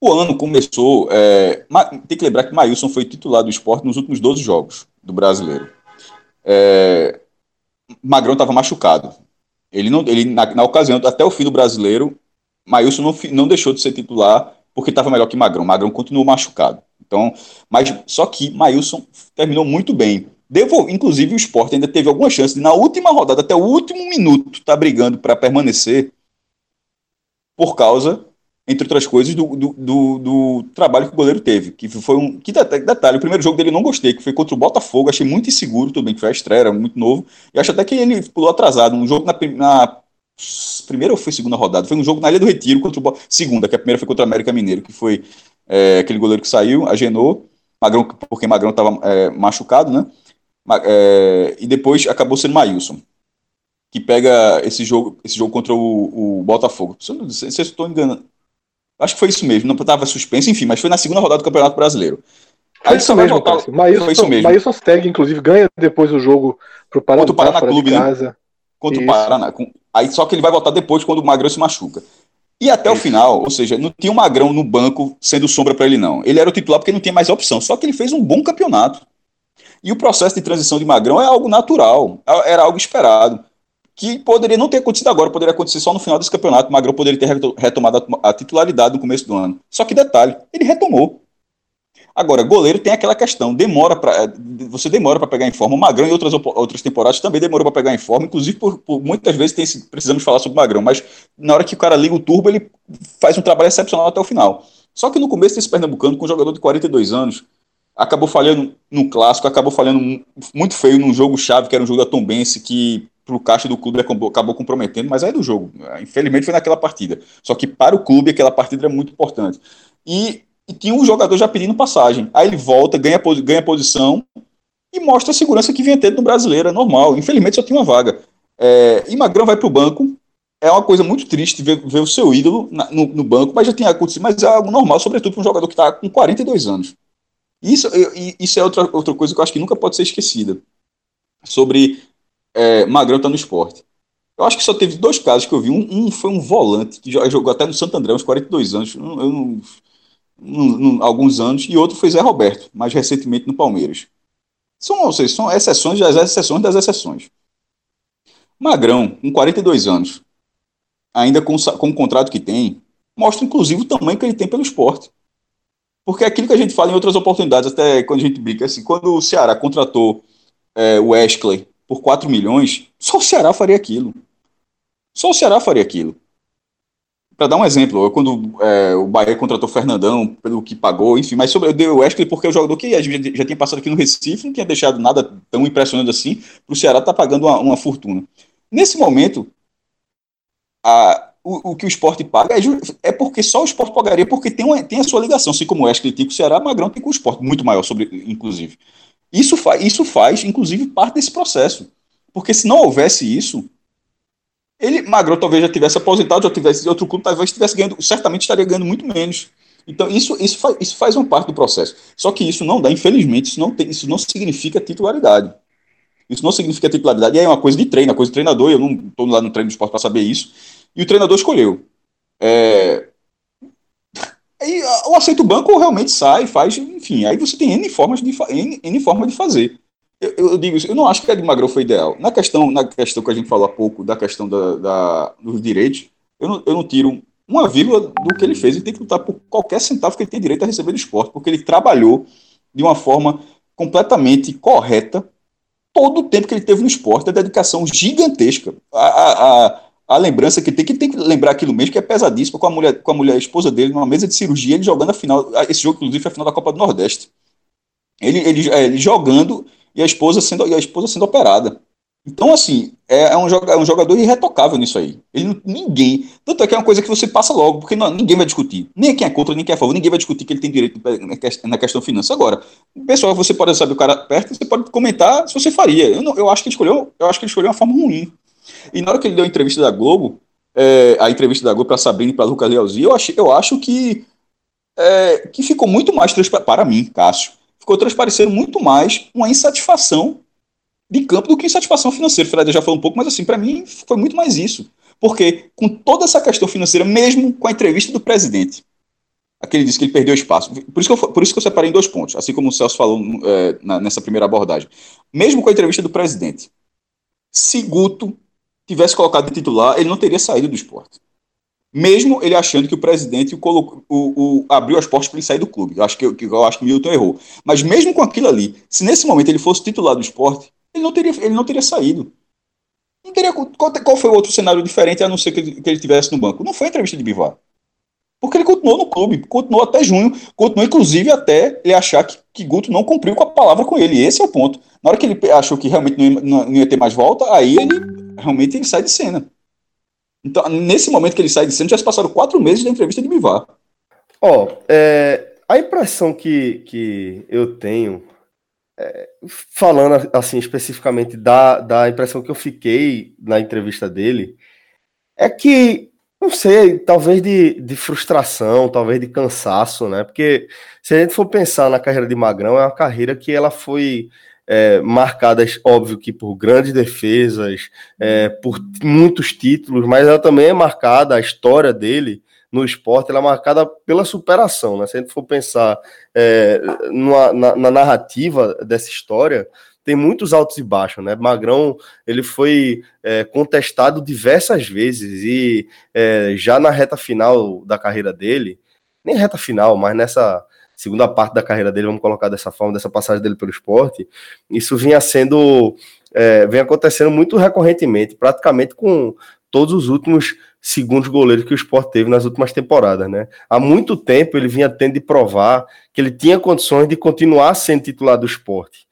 Speaker 3: O ano começou. É, tem que lembrar que Maílson foi titular do esporte nos últimos 12 jogos do brasileiro. É, Magrão estava machucado. Ele não, ele na, na, ocasião até o fim do brasileiro, Maílson não, não deixou de ser titular porque estava melhor que Magrão. Magrão continuou machucado. Então, mas só que Maílson terminou muito bem. Inclusive o Sport ainda teve alguma chance de na última rodada até o último minuto estar tá brigando para permanecer por causa entre outras coisas, do, do, do, do, trabalho que o goleiro teve. Que foi um. Que detalhe, o primeiro jogo dele eu não gostei, que foi contra o Botafogo, achei muito inseguro, tudo bem, que foi a estreia, era muito novo. E acho até que ele pulou atrasado. Um jogo na, na primeira ou foi segunda rodada? Foi um jogo na Ilha do Retiro contra o Segunda, que a primeira foi contra o América Mineiro, que foi é, aquele goleiro que saiu, agenou, Magrão, porque Magrão estava é, machucado, né? É, e depois acabou sendo Maílson que pega esse jogo, esse jogo contra o, o Botafogo. Se eu não sei se eu estou enganando, Acho que foi isso mesmo, não estava suspenso, enfim, mas foi na segunda rodada do Campeonato Brasileiro.
Speaker 2: Aí isso mesmo, voltar... Maílson, foi isso mesmo. Maílson Steg, inclusive, ganha depois o jogo pro Paraná, contra o Paraná Clube, né?
Speaker 3: Contra isso. o Paraná. Aí só que ele vai voltar depois quando o Magrão se machuca. E até isso. o final, ou seja, não tinha o Magrão no banco sendo sombra para ele, não. Ele era o titular porque não tinha mais opção. Só que ele fez um bom campeonato. E o processo de transição de Magrão é algo natural, era algo esperado que poderia não ter acontecido agora, poderia acontecer só no final desse campeonato. O Magrão poderia ter retomado a titularidade no começo do ano. Só que detalhe, ele retomou. Agora, goleiro tem aquela questão, demora para eh, você demora para pegar em forma. O Magrão em outras, outras temporadas também demorou para pegar em forma, inclusive por, por muitas vezes tem, precisamos falar sobre o Magrão, mas na hora que o cara liga o turbo, ele faz um trabalho excepcional até o final. Só que no começo desse Pernambucano, com um jogador de 42 anos, acabou falhando no clássico, acabou falhando muito feio num jogo chave, que era um jogo da Tombense, que para o caixa do clube acabou comprometendo, mas é do jogo. Infelizmente foi naquela partida. Só que para o clube aquela partida é muito importante. E, e tinha um jogador já pedindo passagem. Aí ele volta, ganha, ganha posição e mostra a segurança que vinha tendo no brasileiro, é normal. Infelizmente só tinha uma vaga. É, e Magrão vai para o banco é uma coisa muito triste ver, ver o seu ídolo na, no, no, banco, mas já tinha acontecido, mas é algo normal, sobretudo para um jogador que está com 42 anos. Isso, isso é outra, outra coisa que eu acho que nunca pode ser esquecida. Sobre é, Magrão estar tá no esporte. Eu acho que só teve dois casos que eu vi. Um, um foi um volante que jogou até no Santo André, uns 42 anos, eu não, alguns anos, e outro foi Zé Roberto, mais recentemente no Palmeiras. São, ou seja, são exceções das exceções das exceções. Magrão, com 42 anos, ainda com, com o contrato que tem, mostra inclusive o tamanho que ele tem pelo esporte. Porque é aquilo que a gente fala em outras oportunidades, até quando a gente brinca, assim, quando o Ceará contratou é, o Wesley por 4 milhões, só o Ceará faria aquilo. Só o Ceará faria aquilo. Para dar um exemplo, quando é, o Bahia contratou o Fernandão pelo que pagou, enfim, mas sobre, eu dei o Wesley porque é o jogador que já, já tinha passado aqui no Recife, não tinha deixado nada tão impressionante assim, para o Ceará estar tá pagando uma, uma, fortuna. Nesse momento, a, o, o, que o esporte paga é, é, porque só o esporte pagaria, porque tem, uma, tem a sua ligação, assim como o Wesley tem com o Ceará, Magrão tem com o esporte, muito maior, sobre, inclusive. Isso, fa isso faz, inclusive, parte desse processo. Porque se não houvesse isso, ele, Magrão talvez já tivesse aposentado, já tivesse outro clube, talvez estivesse ganhando, certamente estaria ganhando muito menos. Então, isso, isso, faz, isso faz uma parte do processo. Só que isso não dá, infelizmente, isso não, tem, isso não significa titularidade. Isso não significa titularidade, e é uma coisa de treino, é uma coisa de treinador, eu não estou lá no treino do esporte para saber isso. E o treinador escolheu. É, Aí o aceito banco realmente sai, faz, enfim, aí você tem N formas de, N, N formas de fazer. Eu, eu, digo eu não acho que a de Magrão foi ideal. Na questão, na questão que a gente falou há pouco, da questão da, da dos direitos, eu não, eu não tiro uma vírgula do que ele fez. Ele tem que lutar por qualquer centavo que ele tem direito a receber do esporte, porque ele trabalhou de uma forma completamente correta todo o tempo que ele teve no esporte, a dedicação gigantesca. A, a, a a lembrança que tem, que tem que lembrar aquilo mesmo, que é pesadíssimo, com a mulher, com a mulher a esposa dele, numa mesa de cirurgia, ele jogando a final. Esse jogo, inclusive, foi a final da Copa do Nordeste. Ele, ele, é, ele jogando e a esposa sendo, e a esposa sendo operada. Então, assim, é, é, um, jogador, é um jogador irretocável nisso aí. Ele ninguém. Tanto é que é uma coisa que você passa logo, porque não, ninguém vai discutir. Nem quem é contra, nem quem é a favor, ninguém vai discutir que ele tem direito na questão financeira. Agora, pessoal, você pode saber o cara perto, você pode comentar se você faria. Eu, não, eu acho que ele escolheu, eu acho que ele escolheu uma forma ruim. E na hora que ele deu a entrevista da Globo, é, a entrevista da Globo para Sabrina e para Lucas Lealzinho, eu, achei, eu acho que, é, que ficou muito mais para mim, Cássio, ficou transparecendo muito mais uma insatisfação de campo do que insatisfação financeira. Fred já falou um pouco, mas assim, para mim foi muito mais isso. Porque com toda essa questão financeira, mesmo com a entrevista do presidente, aquele disse que ele perdeu espaço. Por isso que eu, por isso que eu separei em dois pontos, assim como o Celso falou é, na, nessa primeira abordagem. Mesmo com a entrevista do presidente, se Guto tivesse colocado de titular, ele não teria saído do esporte. Mesmo ele achando que o presidente o, colocou, o, o abriu as portas para ele sair do clube. Eu acho que, eu acho que Milton errou. Mas mesmo com aquilo ali, se nesse momento ele fosse titular do esporte, ele não teria, ele não teria saído. Não teria, qual, qual foi o outro cenário diferente a não ser que, que ele tivesse no banco? Não foi a entrevista de Bivar. Porque ele continuou no clube, continuou até junho, continuou inclusive até ele achar que, que Guto não cumpriu com a palavra com ele. Esse é o ponto. Na hora que ele achou que realmente não ia, não ia ter mais volta, aí ele realmente ele sai de cena. Então, nesse momento que ele sai de cena, já se passaram quatro meses da entrevista de Bivar.
Speaker 1: Ó, oh, é, a impressão que, que eu tenho, é, falando assim especificamente da, da impressão que eu fiquei na entrevista dele, é que não sei, talvez de, de frustração, talvez de cansaço, né? Porque se a gente for pensar na carreira de Magrão, é uma carreira que ela foi é, marcada, óbvio que por grandes defesas, é, por muitos títulos, mas ela também é marcada, a história dele no esporte, ela é marcada pela superação, né? Se a gente for pensar é, numa, na, na narrativa dessa história, tem muitos altos e baixos, né? Magrão ele foi é, contestado diversas vezes e é, já na reta final da carreira dele, nem reta final, mas nessa segunda parte da carreira dele, vamos colocar dessa forma, dessa passagem dele pelo esporte, isso vinha sendo, é, vem acontecendo muito recorrentemente, praticamente com todos os últimos segundos goleiros que o esporte teve nas últimas temporadas, né? Há muito tempo ele vinha tendo de provar que ele tinha condições de continuar sendo titular do esporte.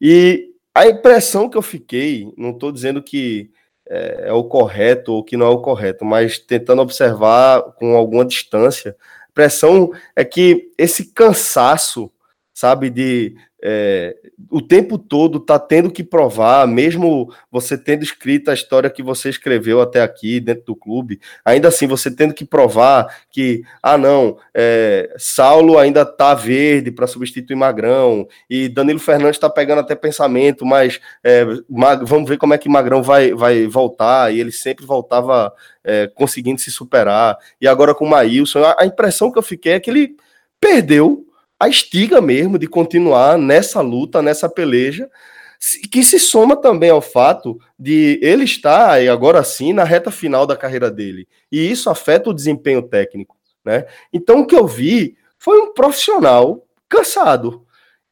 Speaker 1: E a impressão que eu fiquei, não estou dizendo que é, é, o correto ou que não é o correto, mas tentando observar com alguma distância, a impressão é que esse cansaço, sabe, de é, o tempo todo tá tendo que provar, mesmo você tendo escrito a história que você escreveu até aqui dentro do clube, ainda assim você tendo que provar que, ah, não, é, Saulo ainda tá verde para substituir Magrão, e Danilo Fernandes está pegando até pensamento, mas é, vamos ver como é que Magrão vai, vai voltar, e ele sempre voltava é, conseguindo se superar, e agora com o Maílson, a, a impressão que eu fiquei é que ele perdeu a estiga mesmo de continuar nessa luta, nessa peleja, que se soma também ao fato de ele estar, agora sim, na reta final da carreira dele. E isso afeta o desempenho técnico. Né? Então, o que eu vi foi um profissional cansado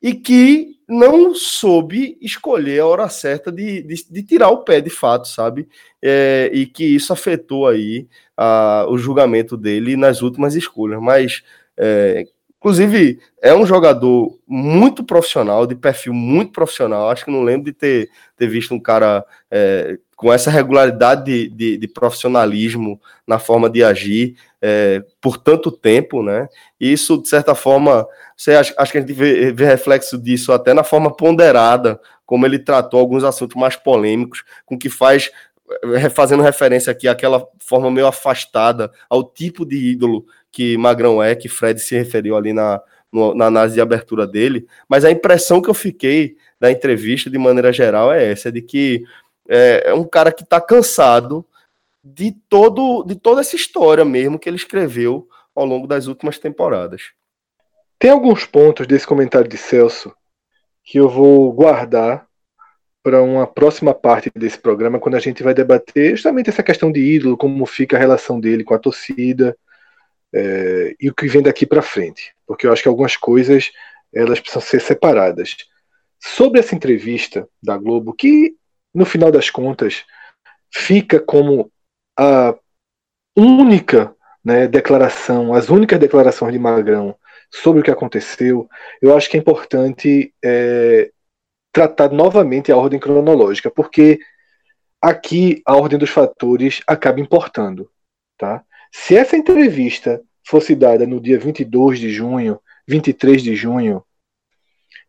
Speaker 1: e que não soube escolher a hora certa de, de, de tirar o pé de fato, sabe? É, e que isso afetou aí a, o julgamento dele nas últimas escolhas. Mas é, Inclusive, é um jogador muito profissional, de perfil muito profissional. Acho que não lembro de ter, ter visto um cara é, com essa regularidade de, de, de, profissionalismo na forma de agir é, por tanto tempo, né? E isso, de certa forma, você acha, acho que a gente vê, vê reflexo disso até na forma ponderada, como ele tratou alguns assuntos mais polêmicos, com que faz é, fazendo referência aqui àquela forma meio afastada ao tipo de ídolo que Magrão é, que Fred se referiu ali na, no, na análise de abertura dele, mas a impressão que eu fiquei da entrevista, de maneira geral, é essa, é de que é, é um cara que está cansado de, todo, de toda essa história mesmo que ele escreveu ao longo das últimas temporadas.
Speaker 2: Tem alguns pontos desse comentário de Celso que eu vou guardar para uma próxima parte desse programa, quando a gente vai debater justamente essa questão de ídolo, como fica a relação dele com a torcida, é, e o que vem daqui para frente, porque eu acho que algumas coisas elas precisam ser separadas. Sobre essa entrevista da Globo, que no final das contas fica como a única né, declaração, as únicas declarações de Magrão sobre o que aconteceu, eu acho que é importante é, tratar novamente a ordem cronológica, porque aqui a ordem dos fatores acaba importando. Tá? Se essa entrevista fosse dada no dia 22 de junho, 23 de junho,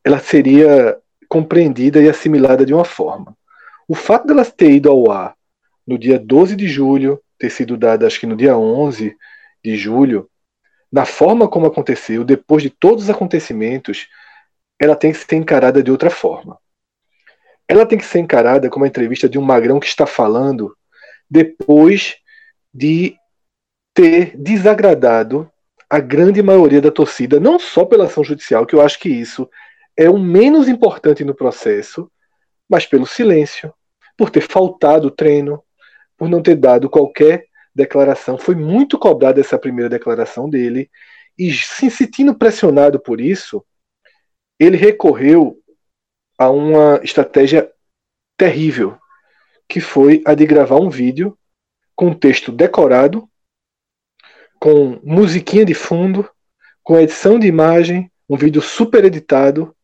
Speaker 2: ela seria compreendida e assimilada de uma forma. O fato dela ter ido ao ar no dia 12 de julho, ter sido dada acho que no dia 11 de julho, na forma como aconteceu, depois de todos os acontecimentos, ela tem que ser encarada de outra forma. Ela tem que ser encarada como uma entrevista de um magrão que está falando depois de ter desagradado a grande maioria da torcida, não só pela ação judicial, que eu acho que isso é o menos importante no processo, mas pelo silêncio, por ter faltado o treino, por não ter dado qualquer declaração. Foi muito cobrada essa primeira declaração dele, e se sentindo pressionado por isso, ele recorreu a uma estratégia terrível, que foi a de gravar um vídeo com texto decorado com musiquinha de fundo, com edição de imagem, um vídeo super editado.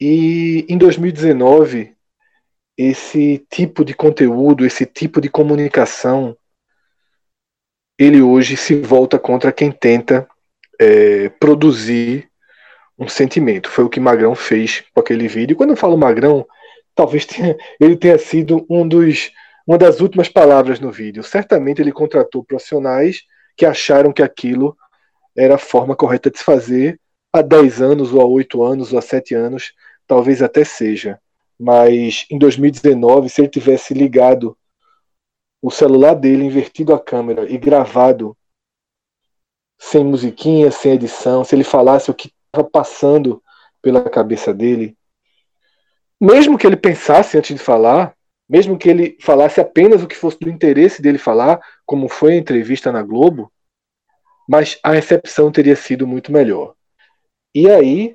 Speaker 2: E em 2019, esse tipo de conteúdo, esse tipo de comunicação, ele hoje se volta contra quem tenta é, produzir um sentimento. Foi o que Magrão fez com aquele vídeo. Quando eu falo Magrão, talvez tenha, ele tenha sido um dos, uma das últimas palavras no vídeo. Certamente ele contratou profissionais que acharam que aquilo era a forma correta de se fazer há 10 anos, ou há 8 anos, ou há 7 anos, talvez até seja. Mas em 2019, se ele tivesse ligado o celular dele, invertido a câmera e gravado sem musiquinha, sem edição, se ele falasse o que estava passando pela cabeça dele, mesmo que ele pensasse antes de falar, mesmo que ele falasse apenas o que fosse do interesse dele falar, como foi a entrevista na Globo, mas a recepção teria sido muito melhor. E aí,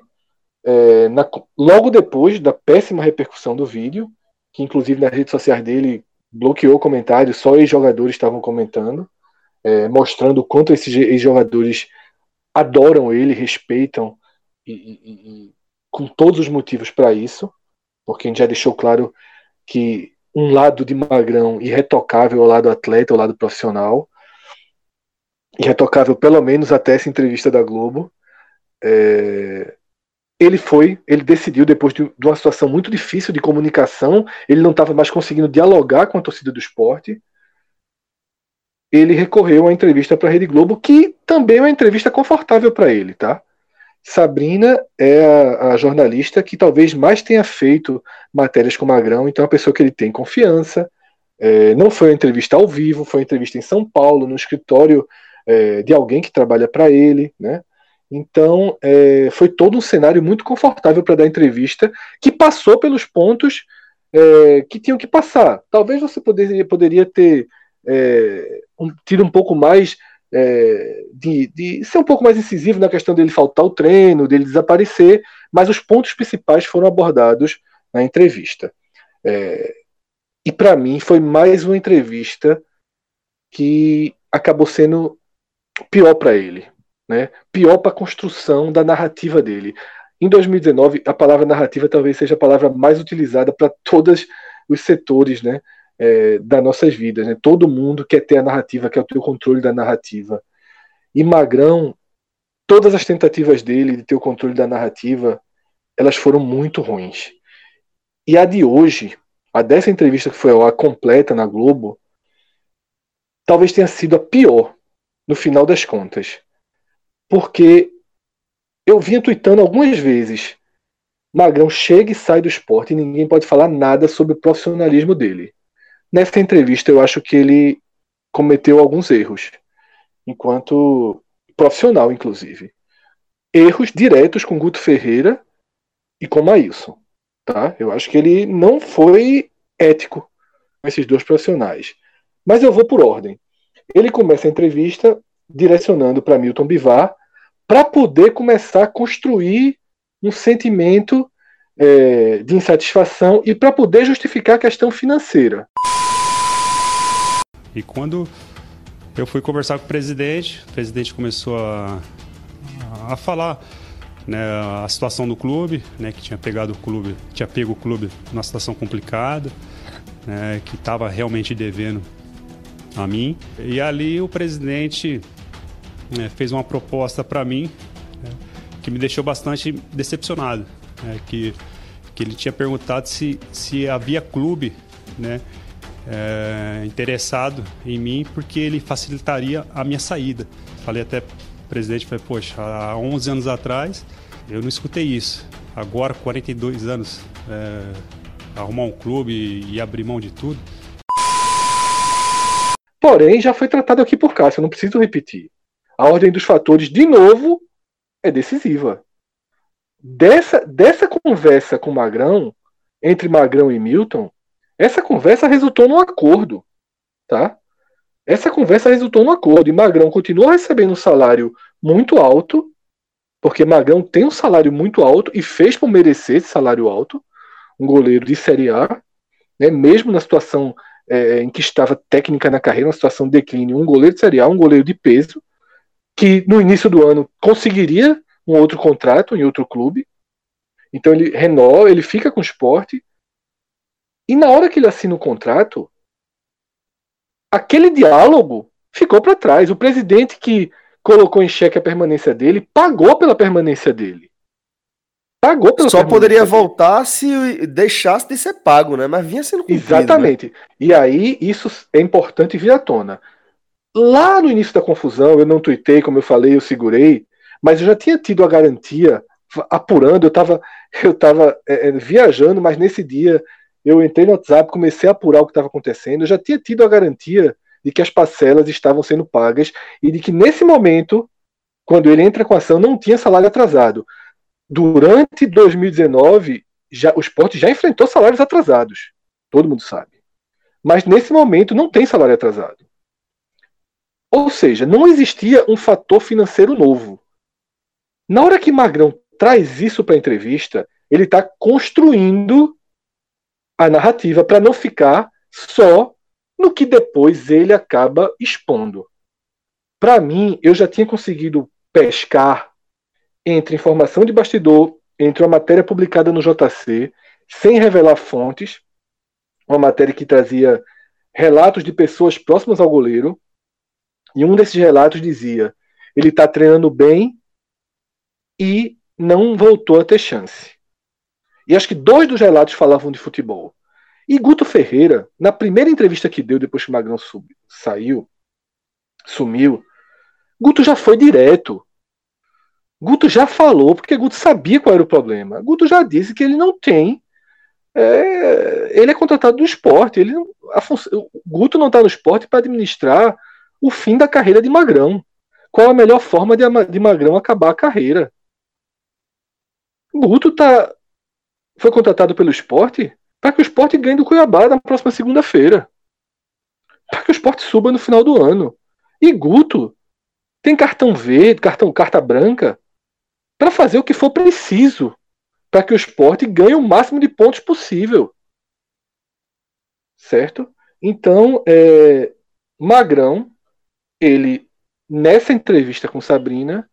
Speaker 2: é, na, logo depois da péssima repercussão do vídeo, que inclusive nas redes sociais dele bloqueou comentários, só ex-jogadores estavam comentando, é, mostrando o quanto esses ex-jogadores adoram ele, respeitam e, e, e com todos os motivos para isso, porque a gente já deixou claro que um lado de magrão irretocável ao lado atleta, ao lado profissional, irretocável pelo menos até essa entrevista da Globo. É... ele foi, ele decidiu, depois de, de uma situação muito difícil de comunicação, ele não estava mais conseguindo dialogar com a torcida do esporte. Ele recorreu uma entrevista para a Rede Globo, que também é uma entrevista confortável para ele, tá? Sabrina é a, a, jornalista que talvez mais tenha feito matérias com Magrão, então é uma pessoa que ele tem confiança. É, não foi uma entrevista ao vivo, foi uma entrevista em São Paulo, no escritório é, de alguém que trabalha para ele, né? Então, é, foi todo um cenário muito confortável para dar entrevista, que passou pelos pontos é, que tinham que passar. Talvez você poderia, poderia ter é, um, tido um pouco mais é, de, de, ser um pouco mais incisivo na questão dele faltar o treino, dele desaparecer, mas os pontos principais foram abordados na entrevista. É, e para mim foi mais uma entrevista que acabou sendo pior para ele né? pior para a construção da narrativa dele. Em 2019, a palavra narrativa talvez seja a palavra mais utilizada para todos os setores né, é, das nossas vidas. Né? Todo mundo quer ter a narrativa, quer ter o controle da narrativa. E Magrão, todas as tentativas dele de ter o controle da narrativa, elas foram muito ruins. E a de hoje, a dessa entrevista que foi a completa na Globo, talvez tenha sido a pior, no final das contas porque eu vinha tweetando algumas vezes. Magrão chega e sai do esporte e ninguém pode falar nada sobre o profissionalismo dele. Nessa entrevista, eu acho que ele cometeu alguns erros, enquanto profissional, inclusive. Erros diretos com Guto Ferreira e com Maílson. Tá? Eu acho que ele não foi ético com esses dois profissionais. Mas eu vou por ordem. Ele começa a entrevista direcionando para Milton Bivar para poder começar a construir um sentimento é, de insatisfação e para poder justificar a questão financeira.
Speaker 4: E quando eu fui conversar com o presidente, o presidente começou a, a falar né, a situação do clube, né, que tinha pegado o clube, tinha pego o clube numa situação complicada, né, que estava realmente devendo a mim. E ali o presidente né, fez uma proposta para mim né, que me deixou bastante decepcionado. Né, que, que ele tinha perguntado se, se havia clube né, é, interessado em mim porque ele facilitaria a minha saída. Falei até presidente, falei, poxa, há 11 anos atrás eu não escutei isso. Agora, 42 anos, é, arrumar um clube e, e abrir mão de tudo.
Speaker 2: Porém, já foi tratado aqui por Cássio, não preciso repetir a ordem dos fatores, de novo, é decisiva. Dessa, dessa conversa com Magrão, entre Magrão e Milton, essa conversa resultou num acordo. Tá? Essa conversa resultou num acordo. E Magrão continua recebendo um salário muito alto, porque Magrão tem um salário muito alto e fez por merecer esse salário alto. Um goleiro de Série A, né, mesmo na situação é, em que estava técnica na carreira, uma situação de declínio, um goleiro de Série A, um goleiro de peso que no início do ano conseguiria um outro contrato em outro clube. Então ele renova, ele fica com o esporte. E na hora que ele assina o contrato, aquele diálogo ficou para trás. O presidente que colocou em xeque a permanência dele pagou pela permanência dele.
Speaker 1: Pagou pela Só poderia dele. voltar se deixasse de ser pago, né? Mas vinha sendo
Speaker 2: cumprido. Né? Exatamente. Né? E aí isso é importante vir à tona. Lá no início da confusão, eu não tuitei, como eu falei, eu segurei, mas eu já tinha tido a garantia, apurando, eu estava eu tava, é, é, viajando, mas nesse dia eu entrei no WhatsApp, comecei a apurar o que estava acontecendo, eu já tinha tido a garantia de que as parcelas estavam sendo pagas e de que nesse momento, quando ele entra com a ação, não tinha salário atrasado. Durante 2019, já, o esporte já enfrentou salários atrasados, todo mundo sabe. Mas nesse momento não tem salário atrasado. Ou seja, não existia um fator financeiro novo. Na hora que Magrão traz isso para a entrevista, ele está construindo a narrativa para não ficar só no que depois ele acaba expondo. Para mim, eu já tinha conseguido pescar entre informação de bastidor, entre uma matéria publicada no JC, sem revelar fontes, uma matéria que trazia relatos de pessoas próximas ao goleiro, e um desses relatos dizia: ele está treinando bem e não voltou a ter chance. E acho que dois dos relatos falavam de futebol. E Guto Ferreira, na primeira entrevista que deu depois que Magrão sub, saiu, sumiu, Guto já foi direto. Guto já falou, porque Guto sabia qual era o problema. Guto já disse que ele não tem. É, ele é contratado do esporte. Ele, a, Guto não está no esporte para administrar o fim da carreira de Magrão. Qual a melhor forma de, de Magrão acabar a carreira? Guto tá, foi contratado pelo esporte para que o esporte ganhe do Cuiabá na próxima segunda-feira. Para que o esporte suba no final do ano. E Guto tem cartão verde, cartão carta branca para fazer o que for preciso para que o esporte ganhe o máximo de pontos possível. Certo? Então, é, Magrão, ele, nessa entrevista com Sabrina,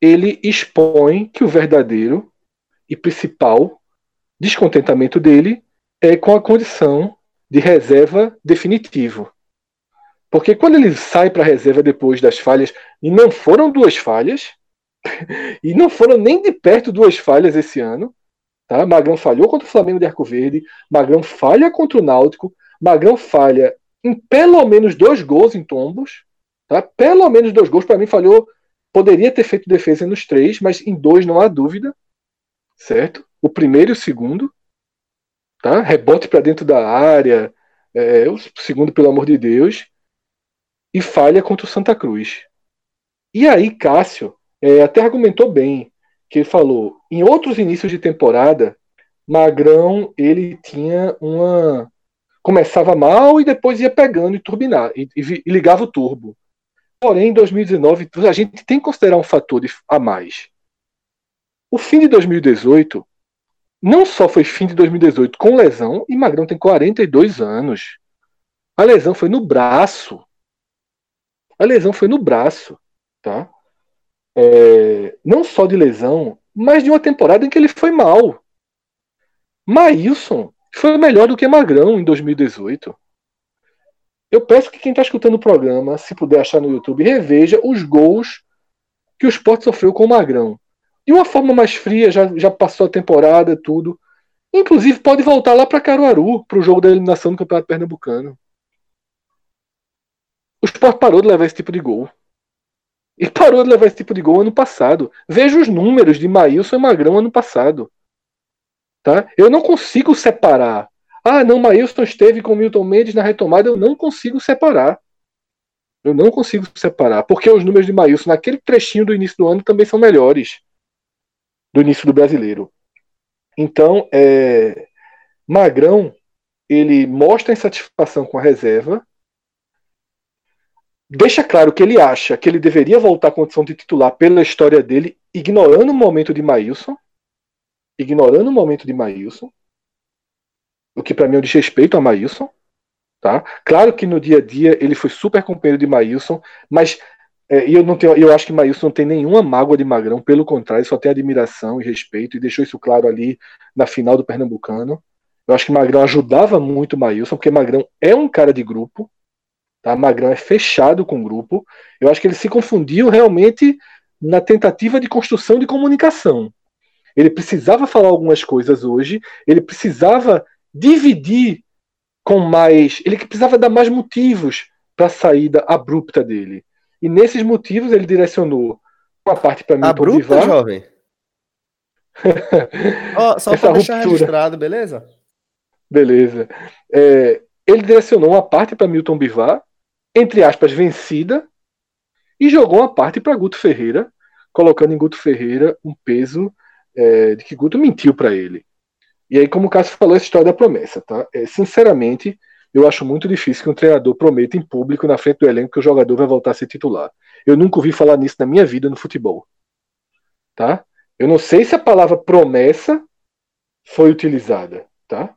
Speaker 2: ele expõe que o verdadeiro e principal descontentamento dele é com a condição de reserva definitivo. Porque quando ele sai para a reserva depois das falhas, e não foram duas falhas, <laughs> e não foram nem de perto duas falhas esse ano. Tá? Magrão falhou contra o Flamengo de Arco Verde, Magrão falha contra o Náutico, Magrão falha em pelo menos dois gols em tombos. Tá? Pelo menos dois gols, para mim, falhou. Poderia ter feito defesa nos três, mas em dois não há dúvida. Certo? O primeiro e o segundo. Tá? Rebote para dentro da área. É, o segundo, pelo amor de Deus. E falha contra o Santa Cruz. E aí, Cássio, é, até argumentou bem, que ele falou, em outros inícios de temporada, Magrão ele tinha uma começava mal e depois ia pegando e turbinar e, e, e ligava o turbo. Porém, em 2019 a gente tem que considerar um fator de, a mais. O fim de 2018 não só foi fim de 2018 com lesão, e Magrão tem 42 anos. A lesão foi no braço. A lesão foi no braço, tá? é, não só de lesão, mas de uma temporada em que ele foi mal. Maílson foi melhor do que Magrão em 2018. Eu peço que quem está escutando o programa, se puder achar no YouTube, reveja os gols que o Sport sofreu com o Magrão. De uma forma mais fria, já, já passou a temporada, tudo. Inclusive, pode voltar lá para Caruaru, para o jogo da eliminação do Campeonato Pernambucano. O Sport parou de levar esse tipo de gol. E parou de levar esse tipo de gol ano passado. Veja os números de Maílson e Magrão ano passado. Tá? Eu não consigo separar. Ah, não, Maílson esteve com Milton Mendes na retomada. Eu não consigo separar. Eu não consigo separar. Porque os números de Maílson naquele trechinho do início do ano também são melhores. Do início do brasileiro. Então, é, Magrão, ele mostra insatisfação com a reserva deixa claro que ele acha que ele deveria voltar à condição de titular pela história dele, ignorando o momento de Maílson, ignorando o momento de Maílson, o que para mim é um desrespeito a Maílson, tá? Claro que no dia a dia ele foi super companheiro de Maílson, mas é, eu não tenho, eu acho que Maílson não tem nenhuma mágoa de Magrão, pelo contrário, só tem admiração e respeito e deixou isso claro ali na final do Pernambucano. Eu acho que Magrão ajudava muito Maílson, porque Magrão é um cara de grupo, Tá? Magrão é fechado com o grupo. Eu acho que ele se confundiu realmente na tentativa de construção de comunicação. Ele precisava falar algumas coisas hoje, ele precisava dividir com mais. Ele precisava dar mais motivos para a saída abrupta dele. E nesses motivos ele direcionou uma parte para mim
Speaker 1: Abrupta, jovem? <laughs> oh, só para deixar registrado, beleza?
Speaker 2: Beleza. É, ele direcionou uma parte para Milton Bivar, entre aspas, vencida e jogou uma parte para Guto Ferreira, colocando em Guto Ferreira um peso é, de que Guto mentiu para ele. E aí, como o Cássio falou, essa história da promessa, tá? É, sinceramente, eu acho muito difícil que um treinador prometa em público na frente do elenco que o jogador vai voltar a ser titular. Eu nunca ouvi falar nisso na minha vida no futebol. Tá? Eu não sei se a palavra promessa foi utilizada, tá?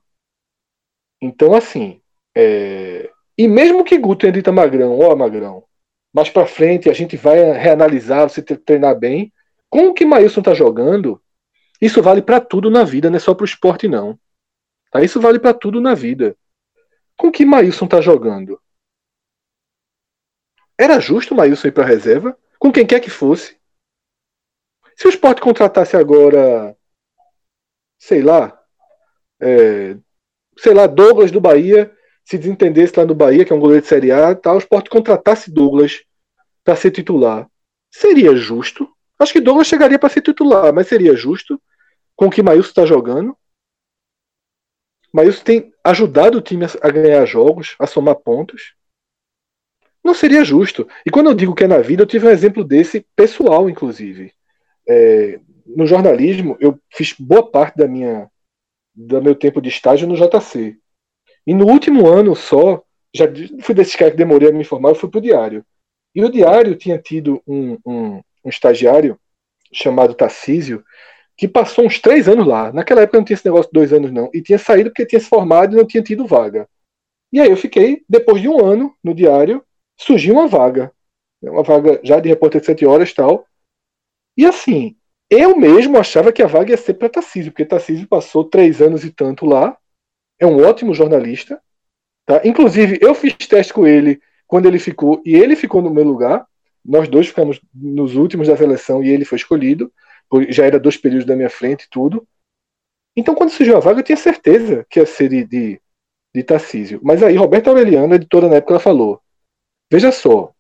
Speaker 2: Então, assim, é, e mesmo que Guto tenha dito a Magrão, ó oh, Magrão, mais para frente a gente vai reanalisar, você treinar bem. Com o que Maílson tá jogando, isso vale para tudo na vida, não é só pro esporte não. Tá? Isso vale para tudo na vida. Com que Maílson tá jogando? Era justo o Maílson ir para reserva? Com quem quer que fosse? Se o esporte contratasse agora, sei lá, é, sei lá, Douglas do Bahia, se desentendesse lá no Bahia, que é um goleiro de Série A, tal, o esporte contratasse Douglas para ser titular. Seria justo? Acho que Douglas chegaria para ser titular, mas seria justo com o que Maílson está jogando? Maílson tem ajudado o time a ganhar jogos, a somar pontos. Não seria justo. E quando eu digo que é na vida, eu tive um exemplo desse pessoal, inclusive. É, no jornalismo, eu fiz boa parte da minha do meu tempo de estágio no JC. E no último ano só, já fui desses caras que demorei a me informar, eu fui pro diário. E o diário tinha tido um, um, um estagiário chamado Tarcísio, que passou uns três anos lá. Naquela época não tinha esse negócio de dois anos, não. E tinha saído porque tinha se formado e não tinha tido vaga. E aí eu fiquei, depois de um ano no diário, surgiu uma vaga. Uma vaga já de repórter de sete horas e tal. E assim, eu mesmo achava que a vaga ia ser para Tarcísio, porque Tarcísio passou três anos e tanto lá. É um ótimo jornalista. Tá? Inclusive, eu fiz teste com ele quando ele ficou, e ele ficou no meu lugar. Nós dois ficamos nos últimos da seleção e ele foi escolhido. Já era dois períodos da minha frente e tudo. Então, quando surgiu a vaga, eu tinha certeza que ia ser de, de, de Tarcísio. Mas aí, Roberto Aureliano, editora na época, ela falou: Veja só,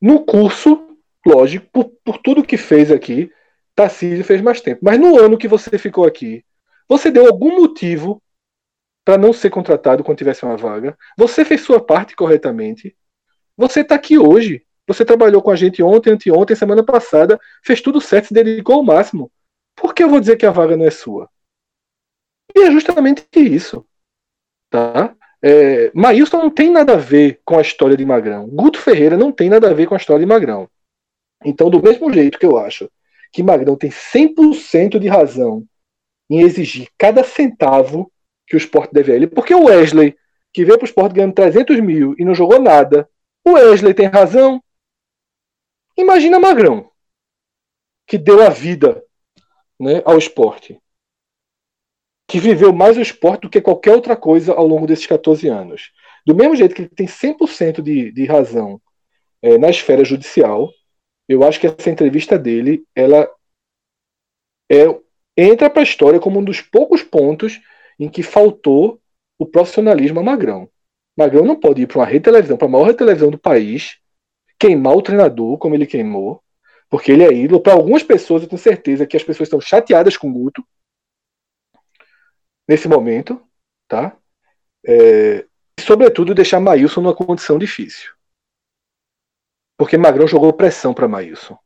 Speaker 2: no curso, lógico, por, por tudo que fez aqui, Tarcísio fez mais tempo. Mas no ano que você ficou aqui, você deu algum motivo para não ser contratado quando tivesse uma vaga? Você fez sua parte corretamente? Você está aqui hoje. Você trabalhou com a gente ontem, anteontem, semana passada, fez tudo certo, se dedicou ao máximo. Por que eu vou dizer que a vaga não é sua? E é justamente isso. Tá? É, Maílson não tem nada a ver com a história de Magrão. Guto Ferreira não tem nada a ver com a história de Magrão. Então, do mesmo jeito que eu acho que Magrão tem 100% de razão em exigir cada centavo que o esporte deve a ele. Porque o Wesley, que veio para o esporte ganhando 300 mil e não jogou nada, o Wesley tem razão. Imagina Magrão, que deu a vida né, ao esporte. Que viveu mais o esporte do que qualquer outra coisa ao longo desses 14 anos. Do mesmo jeito que ele tem 100% de, de razão é, na esfera judicial, eu acho que essa entrevista dele, ela é, entra para a história como um dos poucos pontos em que faltou o profissionalismo a Magrão. Magrão não pode ir para uma rede de televisão, para a maior rede de televisão do país, queimar o treinador como ele queimou, porque ele é ídolo. Para algumas pessoas, eu tenho certeza que as pessoas estão chateadas com o Guto nesse momento, tá? É, e, sobretudo, deixar Maílson numa condição difícil. Porque Magrão jogou pressão para Maílson.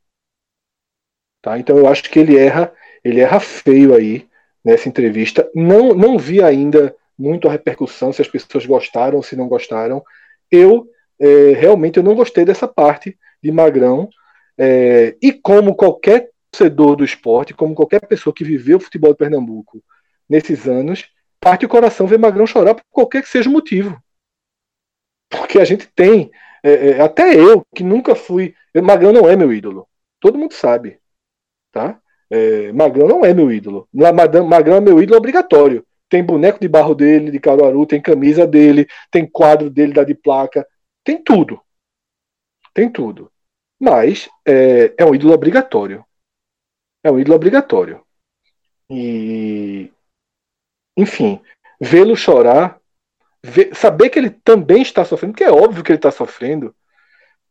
Speaker 2: Tá? Então eu acho que ele erra, ele erra feio aí nessa entrevista. Não, não vi ainda muito a repercussão, se as pessoas gostaram se não gostaram. Eu é, realmente eu não gostei dessa parte de Magrão. É, e como qualquer torcedor do esporte, como qualquer pessoa que viveu o futebol de Pernambuco nesses anos, parte o coração ver Magrão chorar por qualquer que seja o motivo. Porque a gente tem é, é, até eu, que nunca fui. Magrão não é meu ídolo. Todo mundo sabe. Tá? É, Magrão não é meu ídolo. Magrão é meu ídolo obrigatório. Tem boneco de barro dele, de Caruaru, tem camisa dele, tem quadro dele da de placa, tem tudo. Tem tudo. Mas é, é um ídolo obrigatório. É um ídolo obrigatório. E. Enfim, vê-lo chorar saber que ele também está sofrendo, porque é óbvio que ele está sofrendo,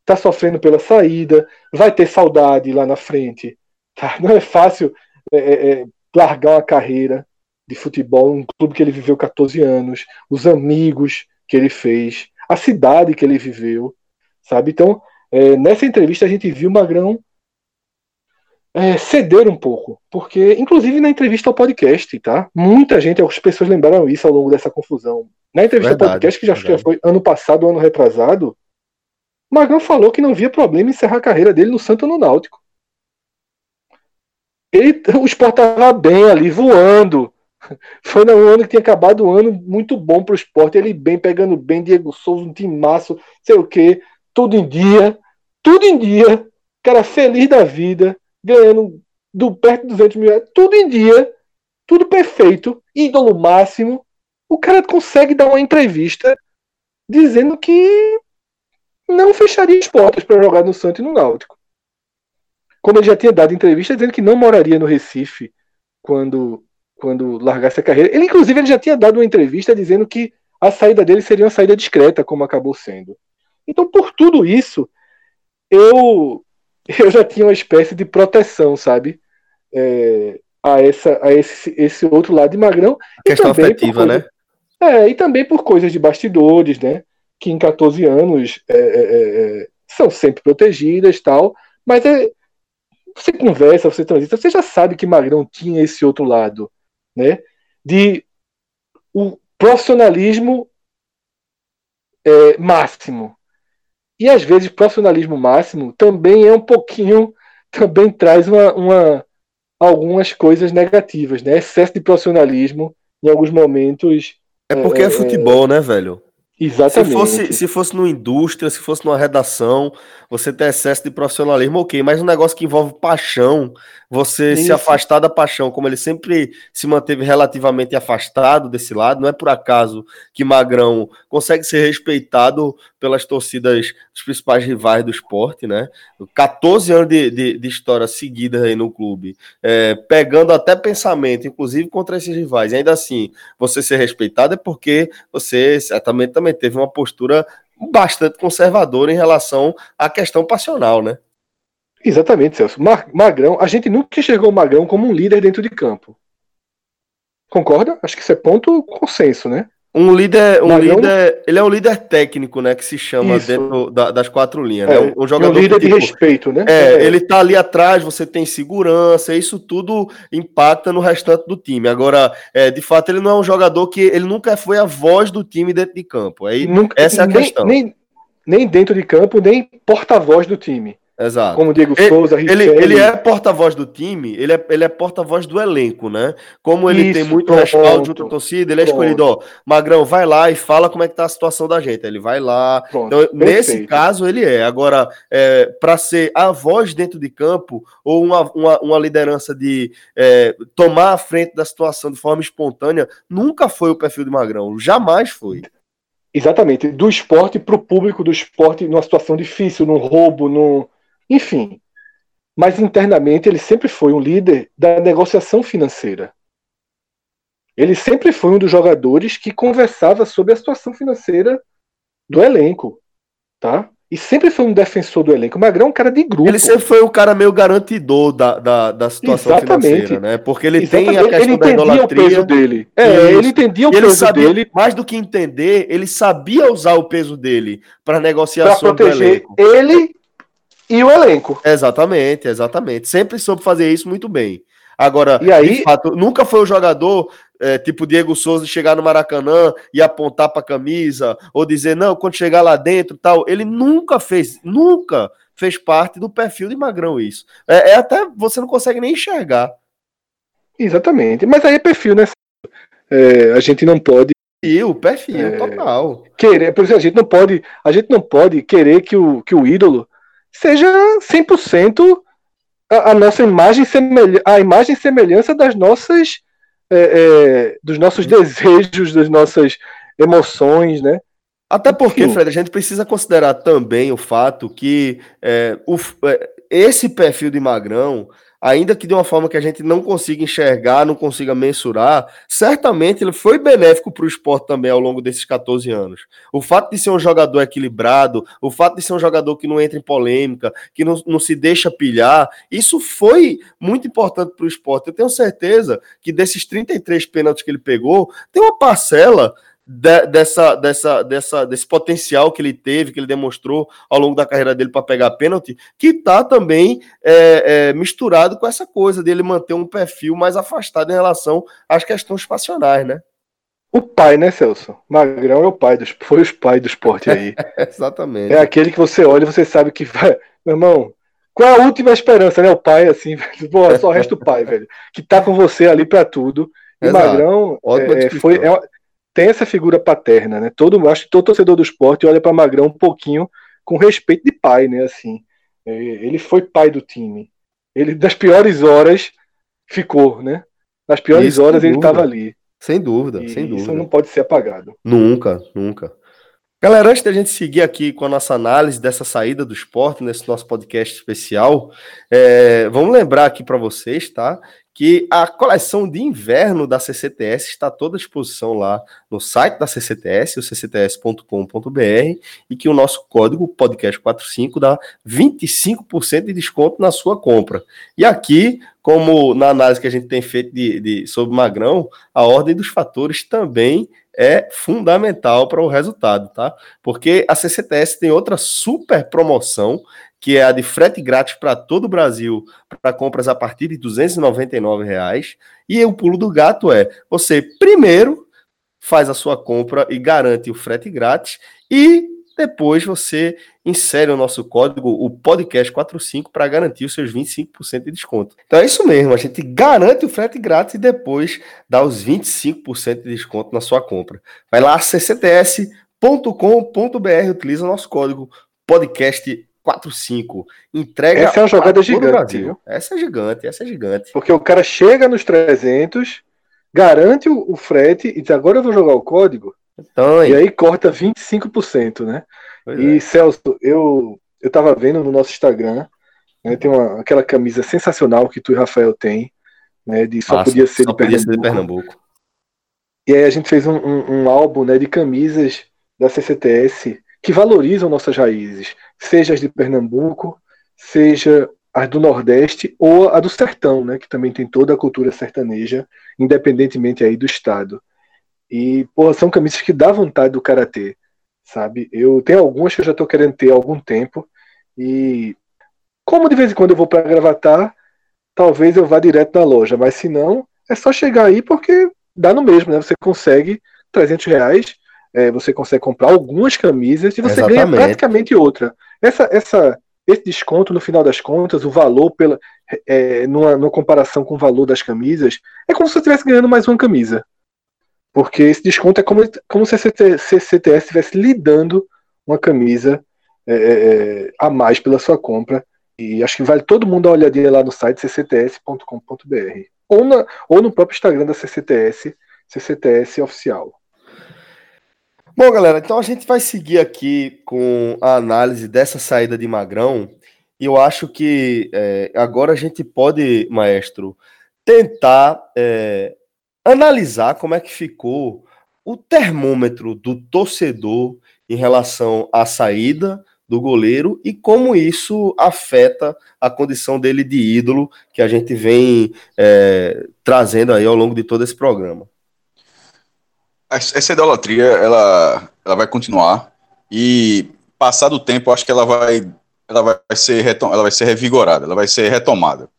Speaker 2: está sofrendo pela saída, vai ter saudade lá na frente. Tá? <laughs> Não é fácil é, é, é largar uma carreira de futebol, um clube que ele viveu 14 anos, os amigos que ele fez, a cidade que ele viveu, sabe? Então, é, nessa entrevista a gente viu o Magrão é, ceder um pouco, porque, inclusive na entrevista ao podcast, tá? Muita gente, as pessoas lembraram isso ao longo dessa confusão. Na entrevista verdade, ao podcast, que já, já foi ano passado, ano retrasado, Magrão falou que não via problema em encerrar a carreira dele no Santo no Náutico. Ele, o esporte estava bem ali, voando. Foi no ano que tinha acabado um ano muito bom para o esporte. Ele bem, pegando bem, Diego Souza, um timaço, sei o quê, tudo em dia, tudo em dia. Cara feliz da vida, ganhando do perto de 200 mil reais, tudo em dia, tudo perfeito, ídolo máximo o cara consegue dar uma entrevista dizendo que não fecharia as portas para jogar no Santos e no Náutico. como ele já tinha dado entrevista dizendo que não moraria no Recife quando, quando largasse a carreira. Ele, inclusive, ele já tinha dado uma entrevista dizendo que a saída dele seria uma saída discreta, como acabou sendo. Então, por tudo isso, eu, <laughs> eu já tinha uma espécie de proteção, sabe? É, a, essa, a esse, esse outro lado de Magrão.
Speaker 1: A questão afetiva,
Speaker 2: coisa,
Speaker 1: né?
Speaker 2: É, e também por coisas de bastidores, né? Que em 14 anos é, é, é, são sempre protegidas tal, mas é, você conversa, você transita, você já sabe que Magrão tinha esse outro lado, né? De o profissionalismo é, máximo. E às vezes profissionalismo máximo também é um pouquinho, <laughs> também traz uma, uma algumas coisas negativas, né? Excesso de profissionalismo em alguns momentos.
Speaker 1: É porque é, é futebol, né, velho?
Speaker 2: Exatamente.
Speaker 1: Se fosse, se fosse numa indústria, se fosse numa redação, você tem excesso de profissionalismo, ok, mas um negócio que envolve paixão, você Isso. se afastar da paixão, como ele sempre se manteve relativamente afastado desse lado, não é por acaso que Magrão consegue ser respeitado pelas torcidas dos principais rivais do esporte, né? 14 anos de, de, de história seguida aí no clube, é, pegando até pensamento, inclusive contra esses rivais, e ainda assim, você ser respeitado é porque você certamente também teve uma postura bastante conservadora em relação à questão passional, né?
Speaker 2: Exatamente, Celso. Magrão, a gente nunca enxergou o Magrão como um líder dentro de campo. Concorda? Acho que isso é ponto consenso, né?
Speaker 1: Um líder, um Magrão... líder, ele é um líder técnico, né, que se chama isso. dentro da, das quatro linhas, né?
Speaker 2: é, né? Um, um jogador um líder que, tipo, de respeito, né?
Speaker 1: É, é, ele tá ali atrás, você tem segurança, isso tudo impacta no restante do time. Agora, é, de fato, ele não é um jogador que ele nunca foi a voz do time dentro de campo. Aí nunca, essa é a
Speaker 2: nem,
Speaker 1: questão.
Speaker 2: Nem, nem dentro de campo, nem porta-voz do time.
Speaker 1: Exato.
Speaker 2: Como Diego
Speaker 1: ele,
Speaker 2: Souza,
Speaker 1: ele, ele é porta-voz do time, ele é, ele é porta-voz do elenco, né? Como ele Isso, tem muito pronto, respaldo junto à torcida, ele é pronto. escolhido, ó, Magrão, vai lá e fala como é que tá a situação da gente. Ele vai lá. Pronto, então, nesse caso, ele é. Agora, é, para ser a voz dentro de campo, ou uma, uma, uma liderança de é, tomar a frente da situação de forma espontânea, nunca foi o perfil de Magrão. Jamais foi.
Speaker 2: Exatamente. Do esporte para o público do esporte numa situação difícil, num roubo, num enfim, mas internamente ele sempre foi um líder da negociação financeira. Ele sempre foi um dos jogadores que conversava sobre a situação financeira do elenco, tá? E sempre foi um defensor do elenco. O Magrão é um cara de grupo.
Speaker 1: Ele sempre foi o cara meio garantidor da, da, da situação Exatamente. financeira, né? Porque ele Exatamente. tem a questão
Speaker 2: ele da idolatria. O peso dele. É, ele entendia o
Speaker 1: ele
Speaker 2: peso
Speaker 1: sabia,
Speaker 2: dele.
Speaker 1: Mais do que entender, ele sabia usar o peso dele para negociação
Speaker 2: pra proteger ele e o elenco.
Speaker 1: Exatamente, exatamente. Sempre soube fazer isso muito bem. Agora,
Speaker 2: e aí,
Speaker 1: fato, nunca foi o jogador é, tipo Diego Souza chegar no Maracanã e apontar para a camisa ou dizer não quando chegar lá dentro tal. Ele nunca fez, nunca fez parte do perfil de Magrão isso. É, é até você não consegue nem enxergar.
Speaker 2: Exatamente. Mas aí é perfil, né? É, a gente não pode
Speaker 1: perfil, perfil é, total.
Speaker 2: Querer, por exemplo, a gente não pode, a gente não pode querer que o, que o ídolo seja 100% a, a nossa imagem semelhança, a imagem e semelhança das nossas é, é, dos nossos desejos, das nossas emoções, né?
Speaker 1: Até porque. Fred, a gente precisa considerar também o fato que é, o, é, esse perfil de Magrão ainda que de uma forma que a gente não consiga enxergar, não consiga mensurar, certamente ele foi benéfico para o esporte também ao longo desses 14 anos. O fato de ser um jogador equilibrado, o fato de ser um jogador que não entra em polêmica, que não, não se deixa pilhar, isso foi muito importante para o esporte. Eu tenho certeza que desses 33 pênaltis que ele pegou, tem uma parcela de, dessa, dessa, dessa, desse potencial que ele teve, que ele demonstrou ao longo da carreira dele para pegar pênalti, que está também é, é, misturado com essa coisa dele manter um perfil mais afastado em relação às questões passionais, né?
Speaker 2: O pai, né, Celso? Magrão é o pai dos, foi os pai do esporte aí. <laughs>
Speaker 1: Exatamente.
Speaker 2: É aquele que você olha e você sabe que vai. Meu irmão, qual é a última esperança, né? O pai, assim, <laughs> Pô, só resta o pai, velho. Que tá com você ali para tudo. E Exato. Magrão é, foi, é, tem essa figura paterna, né? Todo, acho que todo torcedor do esporte olha para Magrão um pouquinho com respeito de pai, né? Assim, é, ele foi pai do time. Ele das piores horas ficou, né? Nas piores isso, horas ele estava ali.
Speaker 1: Sem dúvida, e sem dúvida.
Speaker 2: Isso não pode ser apagado.
Speaker 1: Nunca, nunca. Galera, antes da gente seguir aqui com a nossa análise dessa saída do esporte nesse nosso podcast especial, é, vamos lembrar aqui para vocês, tá? Que a coleção de inverno da CCTS está toda à disposição lá no site da CCTS, o ccts.com.br, e que o nosso código podcast45 dá 25% de desconto na sua compra. E aqui, como na análise que a gente tem feito de, de sobre Magrão, a ordem dos fatores também é fundamental para o resultado, tá? Porque a CCTS tem outra super promoção, que é a de frete grátis para todo o Brasil, para compras a partir de 299 reais. E o pulo do gato é: você primeiro faz a sua compra e garante o frete grátis e depois você insere o nosso código, o podcast45, para garantir os seus 25% de desconto. Então é isso mesmo, a gente garante o frete grátis e depois dá os 25% de desconto na sua compra. Vai lá, ccts.com.br, utiliza o nosso código podcast45. Entrega.
Speaker 2: Essa é uma jogada gigante.
Speaker 1: Essa é gigante, essa é gigante.
Speaker 2: Porque o cara chega nos 300, garante o, o frete e diz: agora eu vou jogar o código. Então, e aí corta 25%, né? Pois e é. Celso, eu eu tava vendo no nosso Instagram, né, tem uma, aquela camisa sensacional que tu e Rafael tem, né, de só Nossa, podia ser só de Pernambuco. Ser de Pernambuco. E aí a gente fez um, um, um, álbum, né, de camisas da CCTS que valorizam nossas raízes, seja as de Pernambuco, seja as do Nordeste ou a do Sertão, né, que também tem toda a cultura sertaneja, independentemente aí do estado. E, porra, são camisas que dá vontade do cara ter, sabe? Eu tenho algumas que eu já tô querendo ter há algum tempo. E como de vez em quando eu vou para Gravatar, talvez eu vá direto na loja, mas se não, é só chegar aí porque dá no mesmo, né? Você consegue 300 reais, é, você consegue comprar algumas camisas e você Exatamente. ganha praticamente outra. Essa, essa, esse desconto, no final das contas, o valor, pela, é, numa, numa comparação com o valor das camisas, é como se você estivesse ganhando mais uma camisa. Porque esse desconto é como, como se a CCTS estivesse lhe dando uma camisa é, é, é, a mais pela sua compra. E acho que vale todo mundo dar uma olhadinha lá no site ccts.com.br. Ou, ou no próprio Instagram da CCTS, CCTS Oficial.
Speaker 1: Bom, galera, então a gente vai seguir aqui com a análise dessa saída de Magrão. E eu acho que é, agora a gente pode, maestro, tentar é, analisar como é que ficou o termômetro do torcedor em relação à saída do goleiro e como isso afeta a condição dele de ídolo que a gente vem é, trazendo aí ao longo de todo esse programa.
Speaker 3: Essa idolatria ela, ela vai continuar e passado o tempo acho que ela vai ela vai ser ela vai ser revigorada, ela vai ser retomada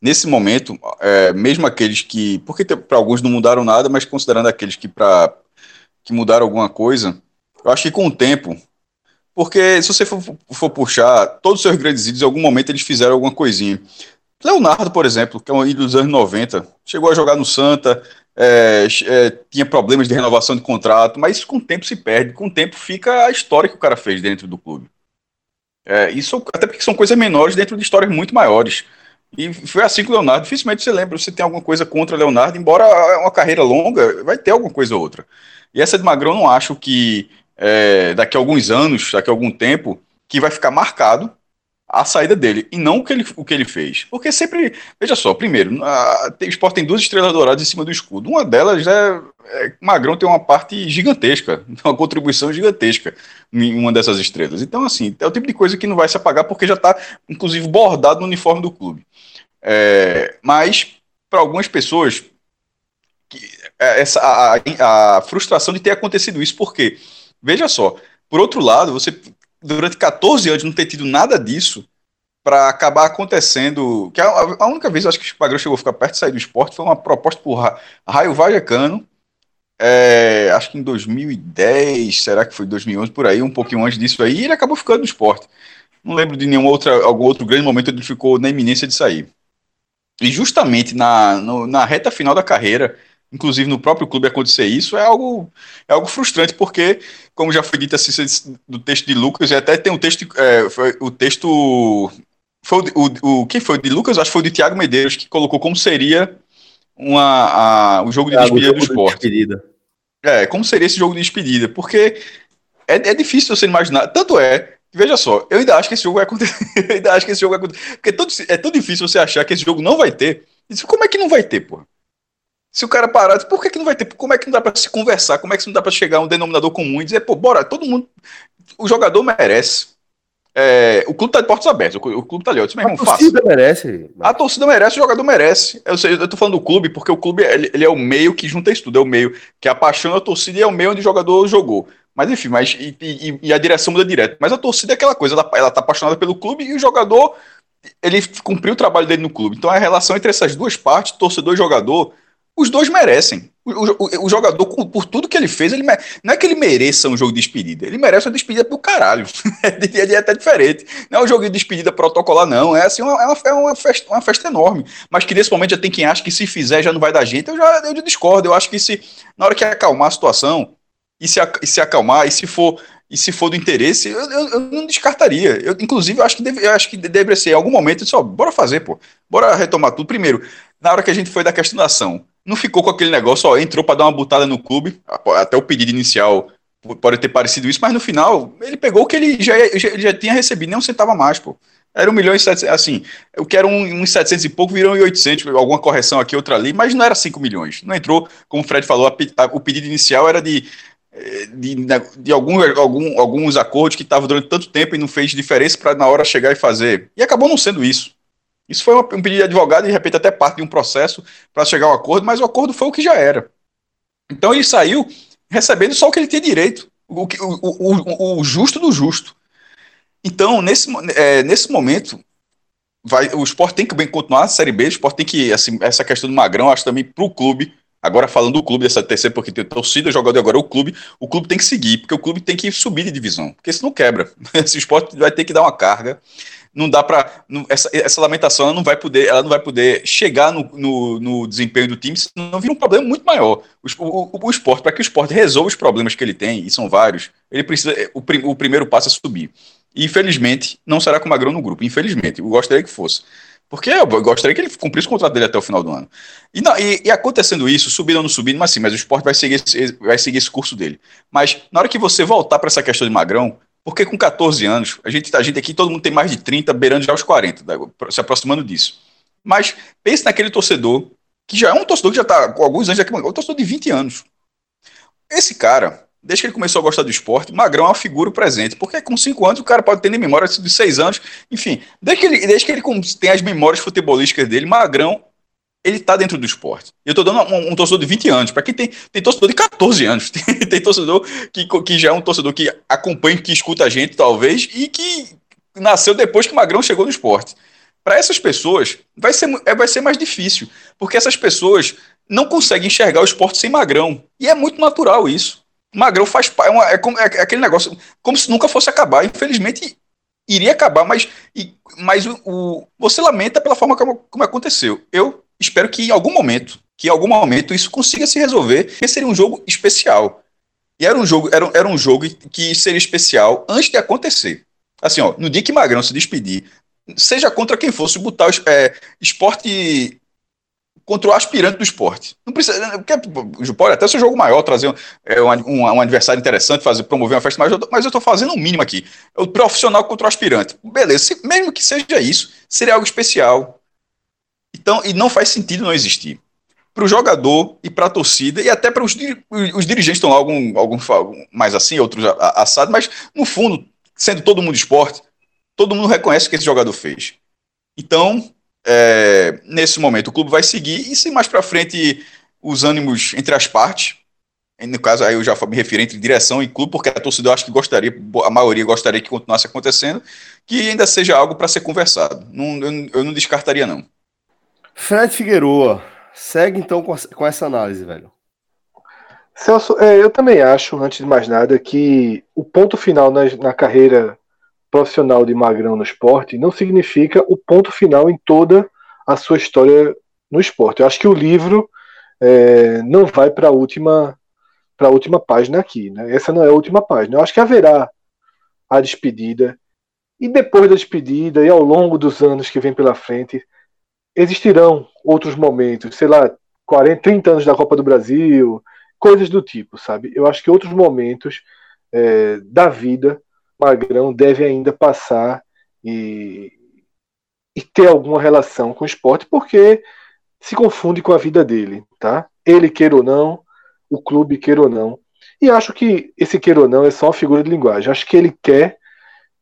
Speaker 3: nesse momento, é, mesmo aqueles que, porque para alguns não mudaram nada, mas considerando aqueles que para que mudaram alguma coisa, eu acho que com o tempo, porque se você for, for puxar, todos os seus grandes ídolos, em algum momento eles fizeram alguma coisinha. Leonardo, por exemplo, que é um ídolo dos anos 90, chegou a jogar no Santa, é, é, tinha problemas de renovação de contrato, mas com o tempo se perde, com o tempo fica a história que o cara fez dentro do clube. É, isso até porque são coisas menores dentro de histórias muito maiores. E foi assim com o Leonardo. Dificilmente você lembra, você tem alguma coisa contra o Leonardo, embora é uma carreira longa, vai ter alguma coisa ou outra. E essa de Magrão, não acho que é, daqui a alguns anos, daqui a algum tempo, que vai ficar marcado a saída dele e não o que ele, o que ele fez. Porque sempre, veja só, primeiro, a, o Sport tem duas estrelas douradas em cima do escudo. Uma delas é, é Magrão tem uma parte gigantesca, <laughs> uma contribuição gigantesca em uma dessas estrelas. Então, assim, é o tipo de coisa que não vai se apagar porque já está, inclusive, bordado no uniforme do clube. É, mas, para algumas pessoas, é, essa, a, a frustração de ter acontecido isso, porque, veja só, por outro lado, você durante 14 anos não ter tido nada disso para acabar acontecendo. Que a, a, única vez acho que o Magrão chegou a ficar perto de sair do esporte foi uma proposta por Raio Vallecano, é, acho que em 2010, será que foi 2011 por aí, um pouquinho antes disso aí, ele acabou ficando no esporte. Não lembro de nenhum outro, algum outro grande momento ele ficou na iminência de sair. E justamente na, no, na reta final da carreira, inclusive no próprio clube acontecer isso, é algo, é algo frustrante, porque, como já foi dito assim, do texto de Lucas, e até tem um texto, é, foi, o texto, foi o, o, o, quem foi, de Lucas, acho que foi de Tiago Medeiros, que colocou como seria uma, a, o jogo de ah, despedida do esporte. De despedida. É, como seria esse jogo de despedida, porque é, é difícil você imaginar. Tanto é Veja só, eu ainda acho que esse jogo vai acontecer. <laughs> eu ainda acho que esse jogo vai acontecer. Porque é tão, é tão difícil você achar que esse jogo não vai ter. Como é que não vai ter, pô? Se o cara parar, por que, que não vai ter? Como é que não dá para se conversar? Como é que não dá para chegar a um denominador comum e dizer, pô, bora, todo mundo. O jogador merece. É, o clube tá de portas abertas, o, o clube tá ali. Eu disse, meu irmão,
Speaker 1: a torcida merece.
Speaker 3: A torcida merece, o jogador merece. Eu, sei, eu tô falando do clube porque o clube ele, ele, é o meio que junta isso tudo, é o meio que apaixona a torcida e é o meio onde o jogador jogou. Mas enfim, mas, e, e, e, a direção muda direto. Mas a torcida é aquela coisa, ela, ela tá apaixonada pelo clube e o jogador, ele cumpriu o trabalho dele no clube. Então a relação entre essas duas partes, torcedor e jogador, os dois merecem. O, o, o jogador, por tudo que ele fez, ele não é que ele mereça um jogo de despedida, ele merece uma despedida pro caralho. <laughs> é até diferente. Não é um jogo de despedida protocolar, não. É assim, uma, é uma, é festa, uma festa enorme. Mas que nesse momento já tem quem acha que se fizer já não vai dar jeito. Eu já eu discordo. Eu acho que se, na hora que acalmar a situação, e se, e se acalmar, e se for e se for do interesse, eu, eu, eu não descartaria. Eu, inclusive, eu acho que deve, eu acho que deveria ser em algum momento, só, bora fazer, pô. Bora retomar tudo. Primeiro, na hora que a gente foi da questionação, não ficou com aquele negócio, ó, entrou para dar uma butada no clube, até o pedido inicial pode ter parecido isso, mas no final, ele pegou o que ele já, já, já tinha recebido, nem um centavo a mais, pô. Era um milhão e setecentos, assim, eu quero um, uns setecentos e pouco, virou em oitocentos, alguma correção aqui, outra ali, mas não era cinco milhões. Não entrou, como o Fred falou, a, a, o pedido inicial era de de, de algum, algum, alguns acordos que estavam durante tanto tempo e não fez diferença para na hora chegar e fazer. E acabou não sendo isso. Isso foi um pedido de advogado e de repente até parte de um processo para chegar ao acordo, mas o acordo foi o que já era. Então ele saiu recebendo só o que ele tinha direito, o, o, o, o justo do justo. Então, nesse, é, nesse momento, vai, o esporte tem que bem continuar a Série B, o esporte tem que, assim, essa questão do Magrão, acho também para o clube, Agora falando do clube dessa terceira, porque tem torcida, jogador agora o clube, o clube tem que seguir, porque o clube tem que subir de divisão, porque senão quebra. <laughs> Esse esporte vai ter que dar uma carga. Não dá para essa, essa lamentação ela não vai poder, ela não vai poder chegar no, no, no desempenho do time, senão vira um problema muito maior. O, o, o esporte, para que o esporte resolva os problemas que ele tem, e são vários, ele precisa. O, o primeiro passo é subir. E infelizmente, não será com o Magrão no grupo. Infelizmente, eu gostaria que fosse. Porque eu gostaria que ele cumprisse o contrato dele até o final do ano. E, não, e, e, acontecendo isso, subindo ou não subindo, mas sim, mas o esporte vai seguir, esse, vai seguir esse curso dele. Mas na hora que você voltar para essa questão de Magrão, porque com 14 anos, a gente, a gente aqui, todo mundo tem mais de 30, beirando já os 40, se aproximando disso. Mas pense naquele torcedor, que já é um torcedor que já está com alguns anos aqui, um torcedor de 20 anos. Esse cara, desde que ele começou a gostar do esporte, Magrão é uma figura presente. Porque com 5 anos o cara pode ter memória de 6 anos. Enfim, desde que ele, desde que ele tem as memórias futebolísticas dele, Magrão, ele tá dentro do esporte. Eu tô dando um, um torcedor de 20 anos. Para quem tem, tem torcedor de 14 anos, <laughs> tem, tem torcedor que, que já é um torcedor que acompanha, que escuta a gente, talvez, e que nasceu depois que Magrão chegou no esporte. Para essas pessoas, vai ser, é, vai ser mais difícil, porque essas pessoas não conseguem enxergar o esporte sem Magrão. E é muito natural isso. Magrão faz parte, é, é, é, aquele negócio, como se nunca fosse acabar. Infelizmente, iria acabar, mas, e, mas o, o, você lamenta pela forma como, como aconteceu. Eu espero que em algum momento, que em algum momento isso consiga se resolver, porque seria um jogo especial. E era um jogo, era, era um jogo que seria especial antes de acontecer. Assim, ó, no dia que Magrão se despedir, seja contra quem fosse, botar é, esporte contra o aspirante do esporte. Não precisa. Porque, pode até ser um jogo maior, trazer é, um, um, um, adversário interessante, fazer, promover uma festa, mas eu, mas eu estou fazendo o um mínimo aqui. É o profissional contra o aspirante. Beleza, se, mesmo que seja isso, seria algo especial. Então, e não faz sentido não existir. Para o jogador e para a torcida, e até para os, os dirigentes estão lá, algum, algum, mais assim, outros assados, mas no fundo, sendo todo mundo esporte, todo mundo reconhece o que esse jogador fez. Então, é, nesse momento o clube vai seguir, e se mais para frente os ânimos entre as partes, no caso aí eu já me refiro entre direção e clube, porque a torcida eu acho que gostaria, a maioria gostaria que continuasse acontecendo, que ainda seja algo para ser conversado. Não, eu, eu, não descartaria, não.
Speaker 1: Fred Figueroa, segue então com, com essa análise, velho.
Speaker 2: Celso, é, eu também acho, antes de mais nada, que o ponto final na, na carreira profissional de Magrão no esporte não significa o ponto final em toda a sua história no esporte. Eu acho que o livro é, não vai para a última para a última página aqui, né? Essa não é a última página. Eu acho que haverá a despedida e depois da despedida e ao longo dos anos que vem pela frente existirão outros momentos, sei lá, 40, 30 anos da Copa do Brasil, coisas do tipo, sabe? Eu acho que outros momentos é, da vida Magrão deve ainda passar e, e ter alguma relação com o esporte, porque se confunde com a vida dele, tá? Ele queira ou não, o clube queira ou não. E acho que esse queira ou não é só uma figura de linguagem. Acho que ele quer,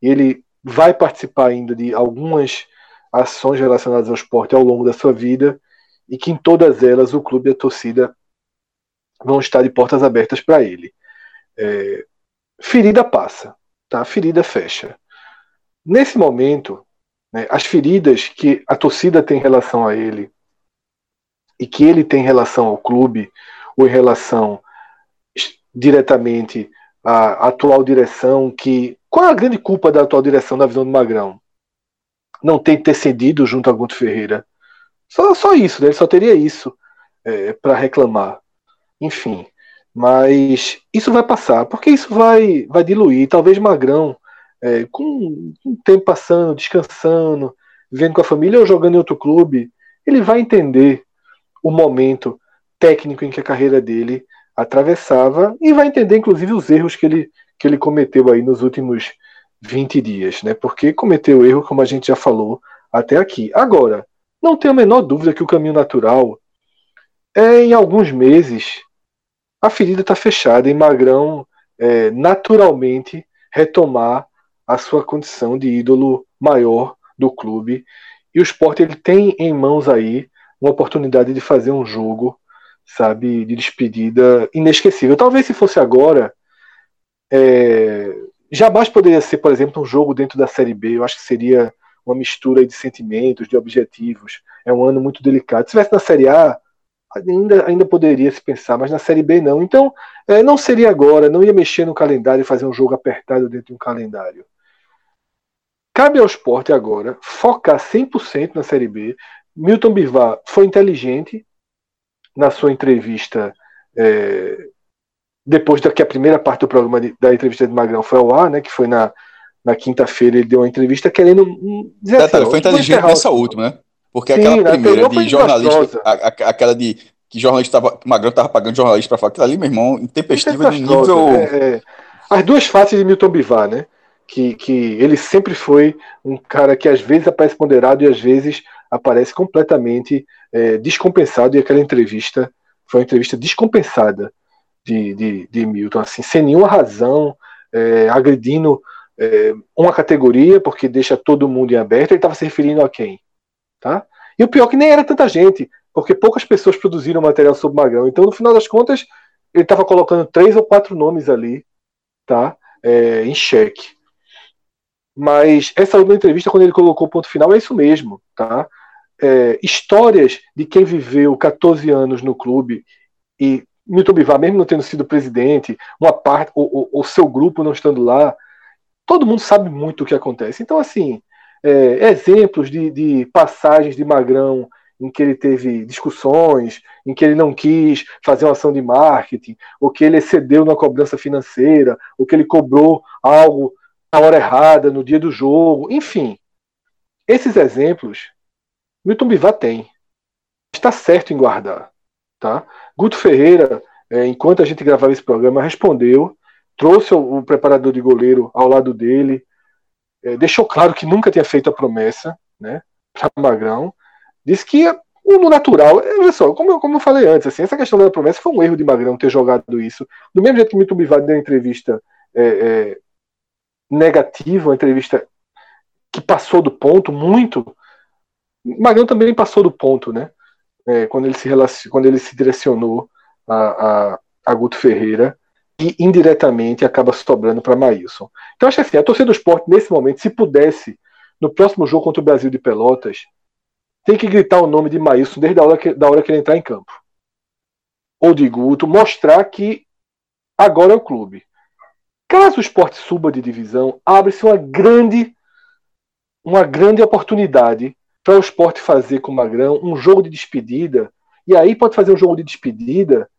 Speaker 2: ele vai participar ainda de algumas ações relacionadas ao esporte ao longo da sua vida e que em todas elas o clube e a torcida vão estar de portas abertas para ele. É, ferida passa, tá? Ferida fecha. Nesse momento, né, as feridas que a torcida tem em relação a ele e que ele tem em relação ao clube ou em relação diretamente à atual direção, que qual é a grande culpa da atual direção da visão do Magrão? Não ter intercedido junto a Guto Ferreira. Só, só isso, né? ele só teria isso é, para reclamar. Enfim, mas isso vai passar, porque isso vai, vai diluir. Talvez Magrão, é, com o tempo passando, descansando, vivendo com a família ou jogando em outro clube, ele vai entender o momento técnico em que a carreira dele atravessava e vai entender, inclusive, os erros que ele, que ele cometeu aí nos últimos 20 dias, né? Porque cometeu erro, como a gente já falou até aqui. Agora, não tenho a menor dúvida que o caminho natural é, em alguns meses, a ferida está fechada e Magrão é, naturalmente retomar a sua condição de ídolo maior do clube. E o esporte ele tem em mãos aí uma oportunidade de fazer um jogo sabe, de despedida inesquecível. Talvez se fosse agora, é, jamais poderia ser, por exemplo, um jogo dentro da Série B. Eu acho que seria uma mistura de sentimentos, de objetivos. É um ano muito delicado. Se tivesse na Série A, ainda, ainda poderia se pensar, mas na Série B não. Então, é, não seria agora, não ia mexer no calendário e fazer um jogo apertado dentro de um calendário. Cabe ao esporte agora focar 100% na Série B. Milton Bivar foi inteligente na sua entrevista, é, depois da que a primeira parte do programa de, da entrevista de Magrão foi ao ar, né, que foi na, na quinta-feira, ele deu uma entrevista querendo
Speaker 3: dizer Detalhe, assim, foi inteligente nessa última, né? Porque Sim, aquela primeira de jornalista, a, a, aquela de que jornalista tava, Magrão estava pagando jornalista para falar, aquilo ali, meu irmão, intempestiva de nível.
Speaker 2: É, é. As duas faces de Milton Bivar, né? Que, que ele sempre foi um cara que às vezes aparece ponderado e às vezes aparece completamente é, descompensado, e aquela entrevista foi uma entrevista descompensada de, de, de Milton, assim, sem nenhuma razão, é, agredindo é, uma categoria, porque deixa todo mundo em aberto, ele estava se referindo a quem? Tá? E o pior é que nem era tanta gente, porque poucas pessoas produziram material sobre Magrão. Então, no final das contas, ele estava colocando três ou quatro nomes ali, tá? É, em xeque. Mas essa última entrevista, quando ele colocou o ponto final, é isso mesmo, tá? É, histórias de quem viveu 14 anos no clube e Milton Bivar, mesmo não tendo sido presidente, uma parte, o, o, o, seu grupo não estando lá, todo mundo sabe muito o que acontece. Então, assim, é, exemplos de, de passagens de Magrão em que ele teve discussões, em que ele não quis fazer uma ação de marketing, ou que ele excedeu na cobrança financeira, ou que ele cobrou algo na hora errada, no dia do jogo, enfim. Esses exemplos, Milton Bivar tem. Está certo em guardar. Tá? Guto Ferreira, é, enquanto a gente gravava esse programa, respondeu, trouxe o, o preparador de goleiro ao lado dele, é, deixou claro que nunca tinha feito a promessa né, para Magrão, disse que no natural, é, olha só, como eu, como eu falei antes, assim, essa questão da promessa foi um erro de Magrão ter jogado isso. Do mesmo jeito que Milton Bivar deu entrevista é, é, negativa, uma entrevista que passou do ponto muito. Magrão também passou do ponto, né? É, quando, ele se quando ele se direcionou a, a, a Guto Ferreira e indiretamente acaba sobrando para Maílson. Então acho assim, a torcida do esporte, nesse momento, se pudesse, no próximo jogo contra o Brasil de Pelotas, tem que gritar o nome de Maílson desde a hora que, da hora que ele entrar em campo. Ou de Guto, mostrar que agora é o clube. Caso o esporte suba de divisão, abre-se uma grande, uma grande oportunidade para o esporte fazer com o Magrão um jogo de despedida. E aí pode fazer um jogo de despedida,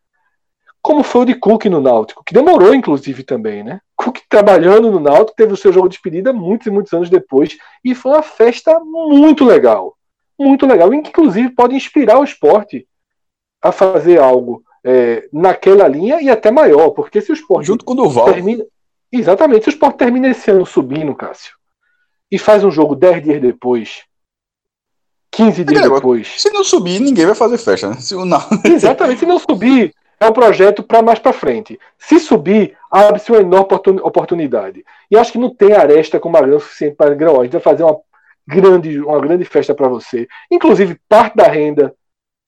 Speaker 2: como foi o de Cook no Náutico, que demorou, inclusive, também, né? Cook trabalhando no Náutico teve o seu jogo de despedida muitos e muitos anos depois. E foi uma festa muito legal. Muito legal. Inclusive, pode inspirar o esporte a fazer algo é, naquela linha e até maior, porque se o esporte
Speaker 3: junto com o Duval
Speaker 2: termina, Exatamente. Se o Sport termina esse ano subindo, Cássio, e faz um jogo 10 dias depois, 15 dias
Speaker 3: É,
Speaker 2: depois.
Speaker 3: Se não subir, ninguém vai fazer festa, né? Se, não.
Speaker 2: Exatamente. Se não subir, é um projeto para mais para frente. Se subir, abre-se uma enorme oportun- oportunidade. E acho que não tem aresta com Magrão suficiente para Grão. A gente vai fazer uma grande, uma grande festa para você. Inclusive, parte da renda,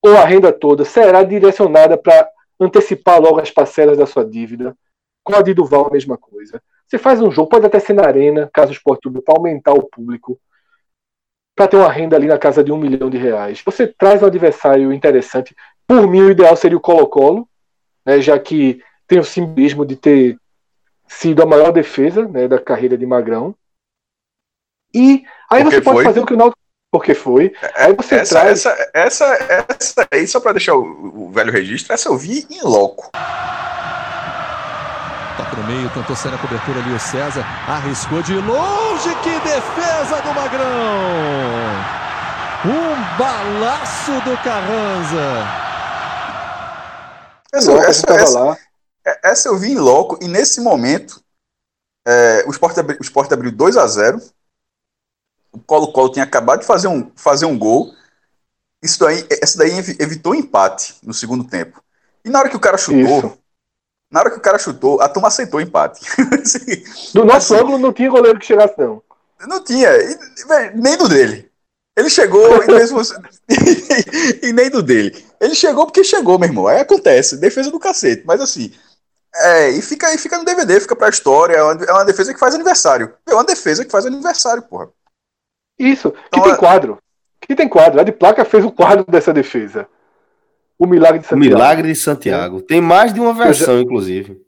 Speaker 2: ou a renda toda, será direcionada para antecipar logo as parcelas da sua dívida. Com a de Duval, a mesma coisa. Você faz um jogo, pode até ser na arena, caso o Sport Clube, para aumentar o público para ter uma renda ali na casa de um milhão de reais. Você traz um adversário interessante. Por mim, o ideal seria o Colo-Colo, né, já que tem o simbolismo de ter sido a maior defesa né, da carreira de Magrão. E aí
Speaker 3: Porque
Speaker 2: você pode
Speaker 3: foi?
Speaker 2: fazer o que o Náutico porque foi. Aí você
Speaker 3: Essa,
Speaker 2: traz
Speaker 3: essa, essa, essa aí, só pra deixar o, o velho registro, essa eu vi em loco.
Speaker 6: Toca no meio, tentou sair na cobertura ali o César. Arriscou de longe. Que defesa do Magrão! Um balaço do Carranza.
Speaker 3: Essa,
Speaker 2: gente
Speaker 3: essa, essa,
Speaker 2: lá.
Speaker 3: essa eu vi em loco, e nesse momento, é, o, Sport abri, o Sport abriu 2 a 0 O Colo-Colo tinha acabado de fazer um, fazer um gol. Isso daí, essa daí evi- evitou empate no segundo tempo. E na hora que o cara chutou,
Speaker 2: Isso.
Speaker 3: na hora que o cara chutou, a turma aceitou o empate. Assim, <laughs>
Speaker 2: Do nosso
Speaker 3: assim,
Speaker 2: ângulo não tinha goleiro que chegasse, não.
Speaker 3: Não tinha, e, nem do dele. Ele chegou e, mesmo, <laughs> e nem do dele. Ele chegou porque chegou, meu irmão. Aí acontece, defesa do cacete. Mas assim, é, e fica, e fica no DVD, fica pra história. É uma, é uma defesa que faz aniversário. É uma defesa que faz aniversário, porra.
Speaker 2: Isso. Que
Speaker 3: Então,
Speaker 2: tem
Speaker 3: é-
Speaker 2: quadro. Que tem quadro. A de placa fez o quadro dessa defesa. O Milagre de
Speaker 1: O
Speaker 2: Santiago.
Speaker 1: Milagre de Santiago. Tem mais de uma versão, inclusive.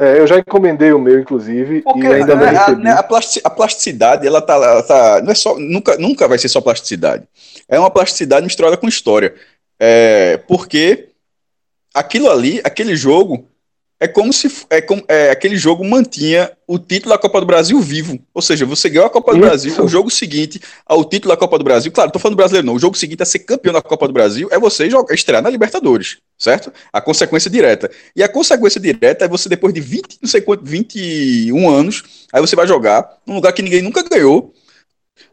Speaker 2: É, eu já encomendei o meu, inclusive,
Speaker 3: Porque
Speaker 2: e ainda não
Speaker 3: a,
Speaker 2: recebi.
Speaker 3: né, a a plasticidade, ela tá, ela tá. Não é só, nunca, nunca vai ser só plasticidade. É uma plasticidade misturada com história. É, porque aquilo ali, aquele jogo, é como se é como, é, aquele jogo mantinha o título da Copa do Brasil vivo. Ou seja, você ganhou a Copa do
Speaker 2: Isso.
Speaker 3: Brasil, o jogo seguinte ao título da Copa do Brasil, claro, tô falando do brasileiro não, o jogo seguinte a ser campeão da Copa do Brasil é você jogar, estrear na Libertadores, certo? A consequência direta. E a consequência direta é você depois de 20, não sei quanto, 21 anos, aí você vai jogar num lugar que ninguém nunca ganhou.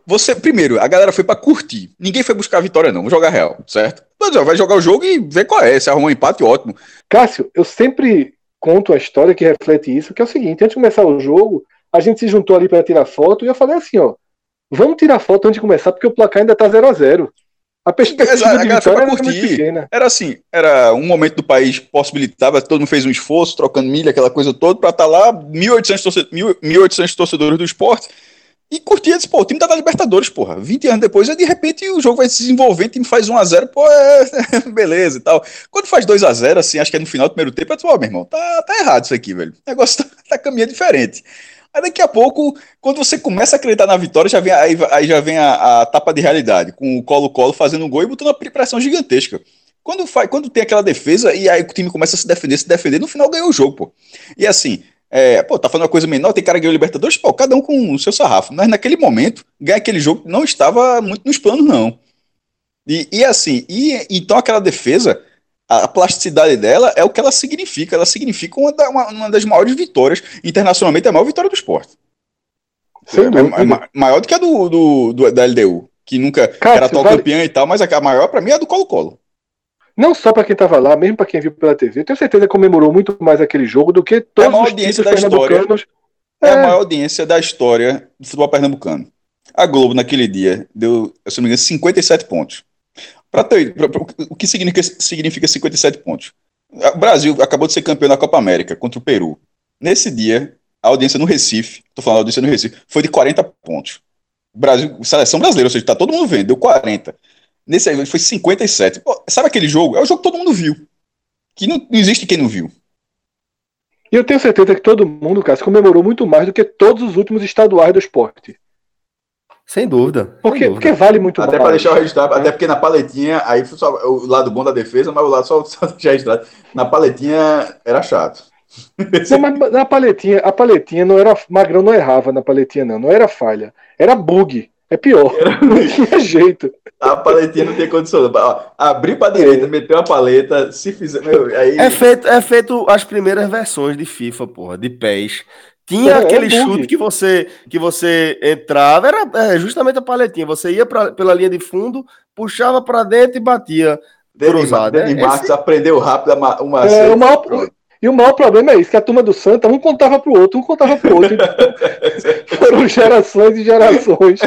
Speaker 3: Você, primeiro, a galera foi pra curtir. Ninguém foi buscar a vitória, não. Vou jogar real, certo? Mas, ó, vai jogar o jogo e ver qual é. Se arrumou um empate, ótimo.
Speaker 2: Cássio, eu sempre conto a história que reflete isso, que é o seguinte, antes de começar o jogo, a gente se juntou ali para tirar foto e eu falei assim, ó, vamos tirar foto antes de começar, porque o placar ainda tá 0 a 0 A perspectiva
Speaker 3: a
Speaker 2: de vitória era
Speaker 3: curtir.
Speaker 2: pequena.
Speaker 3: Era assim, era um momento do país possibilitava, todo mundo fez um esforço, trocando milha, aquela coisa toda, pra estar lá, 1.800 torce- 1.800 torcedores do esporte, e curtia, disse, pô, o time tá na Libertadores, porra, 20 anos depois, de repente o jogo vai se desenvolvendo, o time faz 1x0, pô, é, <laughs> beleza e tal. Quando faz 2x0, assim, acho que é no final do primeiro tempo, eu disse, ó, meu irmão, tá, tá errado isso aqui, velho, o negócio <laughs> tá, tá caminhando diferente. Aí daqui a pouco, quando você começa a acreditar na vitória, já vem, aí, aí já vem a, a tapa de realidade, com o Colo-Colo fazendo um gol e botando uma pressão gigantesca. Quando, faz, quando tem aquela defesa e aí o time começa a se defender, se defender, no final ganhou o jogo, pô. E assim, é, pô, tá falando uma coisa menor, tem cara que ganhou Libertadores, pô, cada um com o seu sarrafo. Mas naquele momento, ganhar aquele jogo não estava muito nos planos, não. E, e assim, e, então aquela defesa, a, plasticidade dela é o que ela significa. Ela significa uma, da- uma, uma das maiores vitórias, internacionalmente, é a maior vitória do esporte. É, é ma- maior do que a do, do, do- da LDU, que nunca
Speaker 2: Cássio,
Speaker 3: era atual
Speaker 2: vale-
Speaker 3: campeã e tal, mas a, maior pra mim é a do Colo-Colo.
Speaker 2: Não só para quem tava lá, mesmo para quem viu pela TV, eu tenho certeza que comemorou muito mais aquele jogo do que todos
Speaker 3: maior
Speaker 2: os títulos
Speaker 3: da história.
Speaker 2: pernambucanos.
Speaker 3: É, a
Speaker 2: É.
Speaker 3: maior audiência da história do futebol pernambucano. A Globo, naquele dia, deu, se não me engano, 57 pontos. Pra ter, pra- pra- o que significa, significa 57 pontos? O Brasil acabou de ser campeão da Copa América contra o Peru. Nesse dia, a audiência no Recife, tô falando audiência no Recife, foi de 40 pontos. Brasil, seleção brasileira, ou seja, tá todo mundo vendo, deu 40. Nesse aí foi 57. Pô, sabe aquele jogo? É o jogo que todo mundo viu. Que não, não existe quem não viu.
Speaker 2: E eu tenho certeza que todo mundo, Cássio, comemorou muito mais do que todos os últimos estaduais do esporte.
Speaker 1: Sem dúvida. sem
Speaker 2: Porque,
Speaker 1: dúvida.
Speaker 2: porque vale muito
Speaker 3: Até
Speaker 2: mais.
Speaker 3: para deixar o registrado, até porque na paletinha, aí foi só o lado bom da defesa, mas o lado só, <laughs> só deixar registrado. Na paletinha era chato.
Speaker 2: Não, mas na paletinha, a paletinha não era. Magrão não errava na paletinha, não. Não era falha. Era bug. É pior. <laughs> Não tinha jeito.
Speaker 3: A paletinha não tem condição. Abrir para direita, meter uma paleta, se fizer. Meu, aí,
Speaker 1: É feito, é feito as primeiras versões de FIFA, porra, de PES. Tinha
Speaker 2: É, é
Speaker 1: aquele
Speaker 2: bug.
Speaker 1: chute que você, que você entrava, era é, justamente a paletinha. Você ia pra, pela linha de fundo, puxava pra dentro e batia.
Speaker 3: Denis,
Speaker 1: cruzado,
Speaker 3: Denis? Marques aprendeu rápido a ma- uma
Speaker 2: É,
Speaker 3: série.
Speaker 2: E o maior problema é isso, que a turma do Santa, um contava pro outro, um contava pro outro. Então, <laughs> foram gerações e gerações.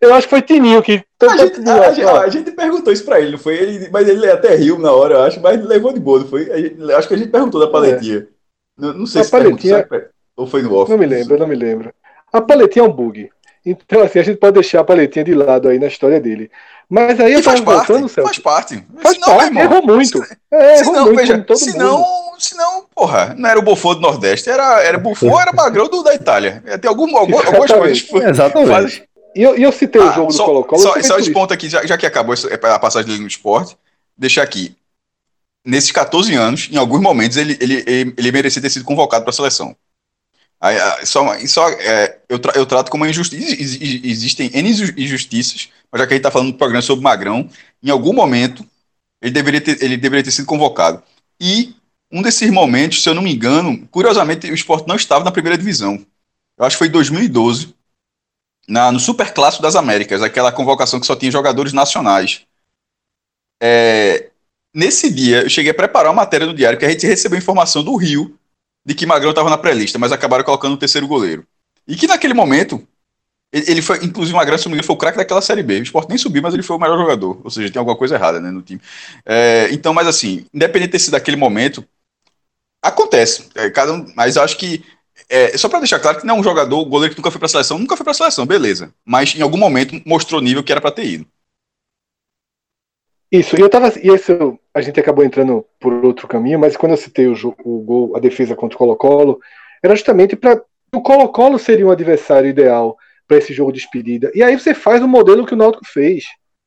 Speaker 2: Eu acho que foi Tininho que.
Speaker 3: A gente, a, a a gente perguntou isso pra ele, não foi? Ele, mas ele até riu na hora, eu acho, mas levou de boa, não foi? Gente- acho que a gente perguntou da paletinha. Não, não sei
Speaker 2: A
Speaker 3: se
Speaker 2: paletinha-
Speaker 3: ou foi no off.
Speaker 2: Não me lembro, não me lembro. A paletinha é um bug. Então, assim, a gente pode deixar a paletinha de lado aí na história dele. Mas aí
Speaker 3: E
Speaker 2: eu
Speaker 3: faz parte,
Speaker 2: voltando, Celso.
Speaker 3: faz parte.
Speaker 2: Faz
Speaker 3: Senão, meu
Speaker 2: parte,
Speaker 3: irmão,
Speaker 2: errou muito.
Speaker 3: se-
Speaker 2: É, errou
Speaker 3: não,
Speaker 2: muito,
Speaker 3: veja,
Speaker 2: como todo
Speaker 3: se
Speaker 2: mundo.
Speaker 3: não, se não, porra, não era o Buffon do Nordeste, era, era Buffon, <laughs> era Magrão do, da Itália. Tem algum, algum, <laughs> algumas coisas.
Speaker 1: Exatamente.
Speaker 3: faz-
Speaker 2: E eu, e eu citei o
Speaker 3: Ah,
Speaker 2: jogo do
Speaker 3: só,
Speaker 2: Colo-Colo.
Speaker 3: só,
Speaker 2: justamente
Speaker 3: só esse ponto aqui, já, já que acabou essa- a passagem dele no esporte, deixar aqui. Nesses 14 anos, em alguns momentos, ele, ele, ele, ele merecia ter sido convocado para a seleção. Ah, só, só, é, eu, tra- eu trato como uma injustiça. ex- ex- Existem N inju- injustiças, mas já que a gente está falando do programa sobre Magrão, em algum momento ele deveria, ter, ele deveria ter sido convocado. E um desses momentos, se eu não me engano, curiosamente, o esporte não estava na primeira divisão. Eu acho que foi em 2012 na, no Super Clássico das Américas, aquela convocação que só tinha jogadores nacionais. É, nesse dia, eu cheguei a preparar uma matéria no diário que a gente recebeu informação do Rio de que Magrão estava na pré-lista, mas acabaram colocando o terceiro goleiro. E que naquele momento, ele, foi, inclusive, Magrão, se foi o craque daquela Série B. O Sport nem subiu, mas ele foi o melhor jogador. Ou seja, tem alguma coisa errada né, no time. É, então, mas assim, independente de ter sido aquele momento, acontece. É, cada um, mas acho que é, só para deixar claro que não é um jogador, goleiro que nunca foi para a seleção, nunca foi para a seleção, beleza. Mas em algum momento mostrou nível que era para ter ido.
Speaker 2: Isso, e eu tava. E esse a gente acabou entrando por outro caminho, mas quando eu citei o, jo- o gol, a defesa contra o Colo-Colo, era justamente para. O Colo-Colo seria um adversário ideal para esse jogo de despedida. E aí você faz o modelo que o Náutico fez.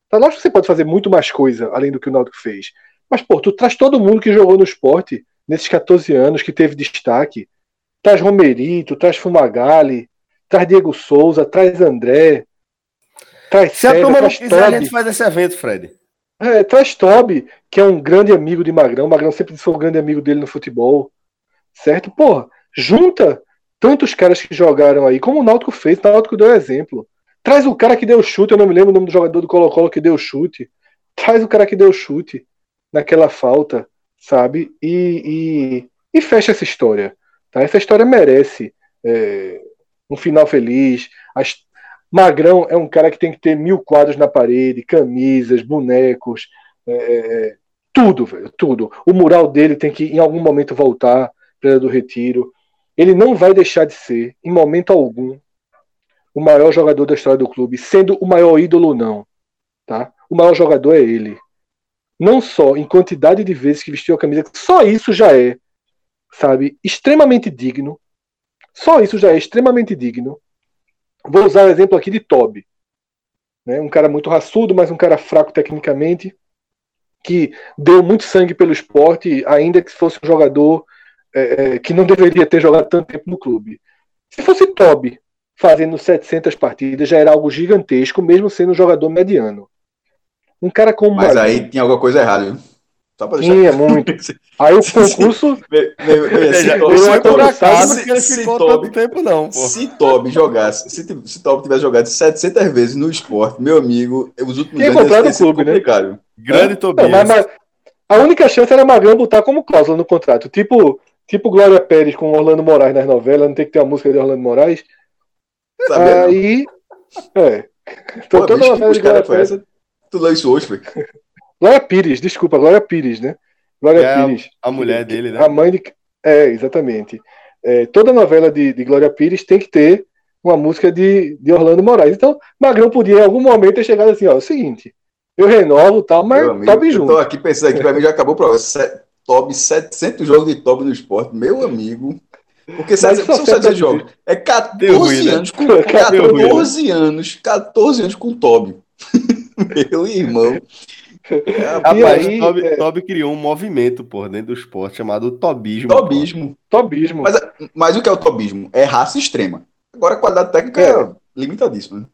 Speaker 2: Tá, lógico que você pode fazer muito mais coisa além do que o Náutico fez. Mas, pô, tu traz todo mundo que jogou no esporte nesses 14 anos, que teve destaque. Traz Romerito, traz Fumagalli, traz Diego Souza, traz André. Traz
Speaker 1: Se a
Speaker 2: César,
Speaker 1: turma não quiser, a gente faz esse evento, Fred.
Speaker 2: É, traz Toby, que é um grande amigo de Magrão. Magrão sempre foi um grande amigo dele no futebol. Certo? Porra, junta tantos caras que jogaram aí, como o Náutico fez. O Náutico deu exemplo. Traz o cara que deu chute, eu não me lembro o nome do jogador do Colo-Colo que deu chute. Traz o cara que deu chute naquela falta, sabe? E, e, e fecha essa história. Tá? Essa história merece é, um final feliz. Magrão é um cara que tem que ter mil quadros na parede, camisas, bonecos, é, é, tudo, velho, tudo. O mural dele tem que em algum momento voltar para do Retiro. Ele não vai deixar de ser, em momento algum, o maior jogador da história do clube, sendo o maior ídolo não, tá? O maior jogador é ele. Não só em quantidade de vezes que vestiu a camisa, só isso já é, sabe, extremamente digno. Só isso já é extremamente digno. Vou usar o exemplo aqui de Toby. Né? Um cara muito raçudo, mas um cara fraco tecnicamente, que deu muito sangue pelo esporte, ainda que fosse um jogador é, que não deveria ter jogado tanto tempo no clube. Se fosse Toby fazendo 700 partidas, já era algo gigantesco, mesmo sendo um jogador mediano. Um cara como
Speaker 3: Mas aí tinha alguma coisa errada, viu? Só pra deixar.
Speaker 2: tinha muito. <laughs> Aí o concurso <laughs>
Speaker 3: se
Speaker 1: não é tanto tempo, não, pô.
Speaker 3: Se jogasse, se, se Toby tivesse jogado 700 vezes no esporte, meu amigo, os últimos
Speaker 2: Tinha
Speaker 3: anos ia
Speaker 2: o clube, né?
Speaker 3: complicado.
Speaker 1: Grande
Speaker 2: Não,
Speaker 1: Tobias.
Speaker 2: mas, mas a única chance era Magrão botar como cláusula no contrato. Tipo, tipo Glória Pérez com Orlando Moraes nas novelas, não tem que ter a música de Orlando Moraes.
Speaker 3: Sabe?
Speaker 2: Aí. É. Tô
Speaker 3: Pô,
Speaker 2: toda
Speaker 3: bicho, os
Speaker 2: de Glória Pérez.
Speaker 3: essa? Tu leu isso hoje, foi?
Speaker 2: Glória Pires, desculpa, Glória Pires, né? Glória
Speaker 1: É
Speaker 2: Pires.
Speaker 1: a mulher dele, né?
Speaker 2: A mãe de. É, exatamente. É, toda novela de, de Glória Pires tem que ter uma música de, de Orlando Moraes. Então, Magrão podia em algum momento ter chegado assim, ó, é o seguinte, eu renovo e tal, mas
Speaker 3: amigo,
Speaker 2: Toby
Speaker 3: eu
Speaker 2: junto.
Speaker 3: tô aqui pensando aqui, pra mim já acabou o programa. Se- Toby, 700 jogos de Toby no esporte, meu amigo. Porque são
Speaker 2: só
Speaker 3: são
Speaker 2: serve
Speaker 3: 700 jogos. É 14
Speaker 1: Deu ruim, né?
Speaker 3: anos com
Speaker 2: Deu
Speaker 3: 14 anos. 14 anos com Toby. <laughs> meu irmão.
Speaker 2: E
Speaker 1: Rapaz,
Speaker 2: aí,
Speaker 1: Toby,
Speaker 2: é-
Speaker 1: Toby criou um movimento, pô, dentro do esporte chamado Tobismo.
Speaker 3: Tobismo.
Speaker 2: Tobismo.
Speaker 3: Mas, mas o que é o tobismo? É raça extrema. Agora a qualidade técnica é,
Speaker 2: É.
Speaker 3: limitadíssima. né?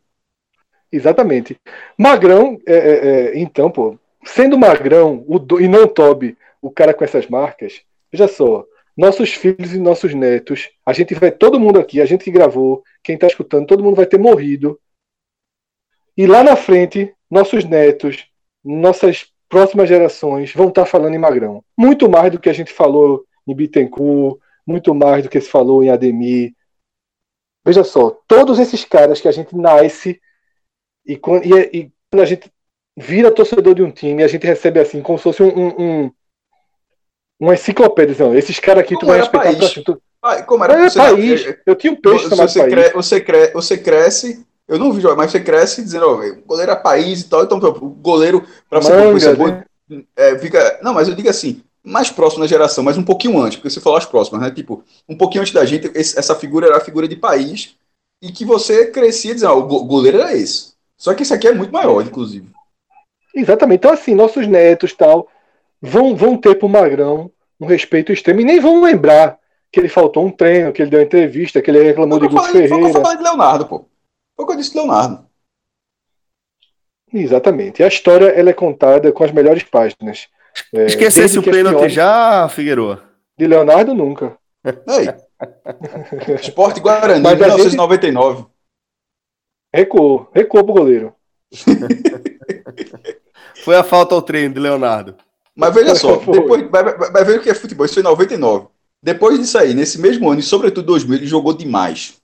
Speaker 2: Exatamente. Magrão, é, é, é, então, pô, sendo Magrão o do- e não Toby, o cara com essas marcas, veja só, nossos filhos e nossos netos, a gente vai, todo mundo aqui, a gente que gravou, quem está escutando, todo mundo vai ter morrido. E lá na frente, nossos netos, nossas próximas gerações vão estar tá falando em Magrão. Muito mais do que a gente falou em Bittencourt, muito mais do que se falou em Ademir. Veja só, todos esses caras que a gente nasce e quando, e, e quando a gente vira torcedor de um time, a gente recebe assim, como se fosse um, um, um uma enciclopédia. Não. Esses caras aqui,
Speaker 3: Como
Speaker 2: tu vai respeitar
Speaker 3: país?
Speaker 2: tu...
Speaker 3: Como era
Speaker 2: É país. Eu tinha um peixe
Speaker 3: você, você, cre- você, cre- você cresce, eu não vi jogar, mas você cresce dizendo, ó, o goleiro é país e tal, então o goleiro, pra você
Speaker 2: Manga,
Speaker 3: ser bom,
Speaker 2: né?
Speaker 3: é, fica. Não, mas eu digo assim, mais próximo da geração, mas um pouquinho antes, porque você falou as próximas, né? Tipo, um pouquinho antes da gente, esse- essa figura era a figura de país, e que você crescia dizendo, ó, o go- goleiro era esse. Só que esse aqui é muito maior, inclusive.
Speaker 2: Exatamente. Então, assim, nossos netos tal vão, vão ter pro Magrão um respeito extremo e nem vão lembrar que ele faltou um treino, que ele deu uma entrevista, que ele reclamou
Speaker 3: Foi
Speaker 2: de
Speaker 3: eu
Speaker 2: Guto
Speaker 3: que eu
Speaker 2: Ferreira.
Speaker 3: falei de Leonardo, pô. Foi o que eu disse Leonardo.
Speaker 2: Exatamente. E a história ela é contada com as melhores páginas. É,
Speaker 1: Esquecesse o pênalti já, Figueroa?
Speaker 2: De Leonardo, nunca.
Speaker 3: Aí. <laughs> Esporte Guarani,
Speaker 2: Mas a
Speaker 3: 1999.
Speaker 2: Recuou. Recuou pro goleiro. <laughs>
Speaker 1: Foi a falta ao treino de Leonardo.
Speaker 3: Mas veja só, <laughs> depois, vai, vai- vai ver o que é futebol. Isso foi em 99. Depois disso aí, nesse mesmo ano, e sobretudo 2000, ele jogou demais.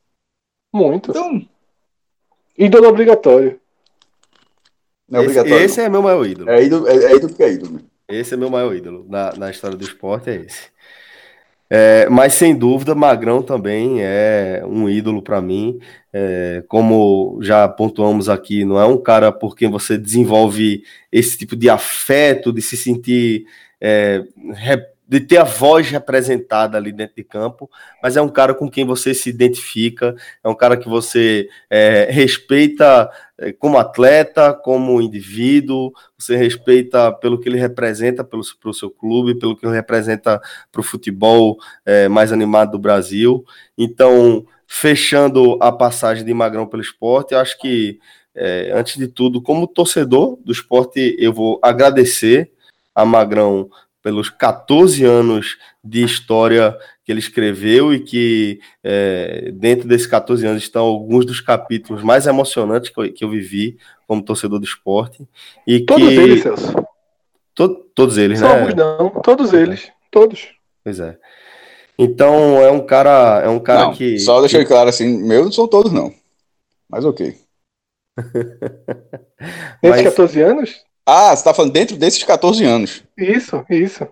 Speaker 2: Muito.
Speaker 3: Então,
Speaker 2: Ídolo obrigatório.
Speaker 3: não é
Speaker 1: esse,
Speaker 3: obrigatório.
Speaker 1: esse é meu maior ídolo.
Speaker 3: É ídolo, é, é ídolo que é ídolo. né?
Speaker 1: Esse é meu maior ídolo na, na história do esporte, é esse. É, mas sem dúvida, Magrão também é um ídolo para mim. É, como já pontuamos aqui, não é um cara por quem você desenvolve esse tipo de afeto, de se sentir, é, de ter a voz representada ali dentro de campo, mas é um cara com quem você se identifica, é um cara que você é, respeita é, como atleta, como indivíduo, você respeita pelo que ele representa pelo, pro seu clube, pelo que ele representa para o futebol é, mais animado do Brasil. Então, fechando a passagem de Magrão pelo esporte, eu acho que, é, antes de tudo, como torcedor do esporte, eu vou agradecer a Magrão pelos 14 anos de história que ele escreveu e que é, dentro desses 14 anos estão alguns dos capítulos mais emocionantes que eu, que eu vivi como torcedor do esporte. E
Speaker 2: Todos
Speaker 1: que,
Speaker 2: eles, Celso.
Speaker 1: to- todos eles,
Speaker 2: Só
Speaker 1: né?
Speaker 2: alguns não. Todos eles. Todos.
Speaker 1: Pois é. Então é um cara, é um cara
Speaker 3: Não,
Speaker 1: que
Speaker 3: Só deixar claro assim, meus não são todos, não. Mas ok. <laughs>
Speaker 2: Nesses
Speaker 1: Mas-
Speaker 2: 14 anos?
Speaker 3: Ah, você tá falando dentro desses 14 anos.
Speaker 2: Isso, isso.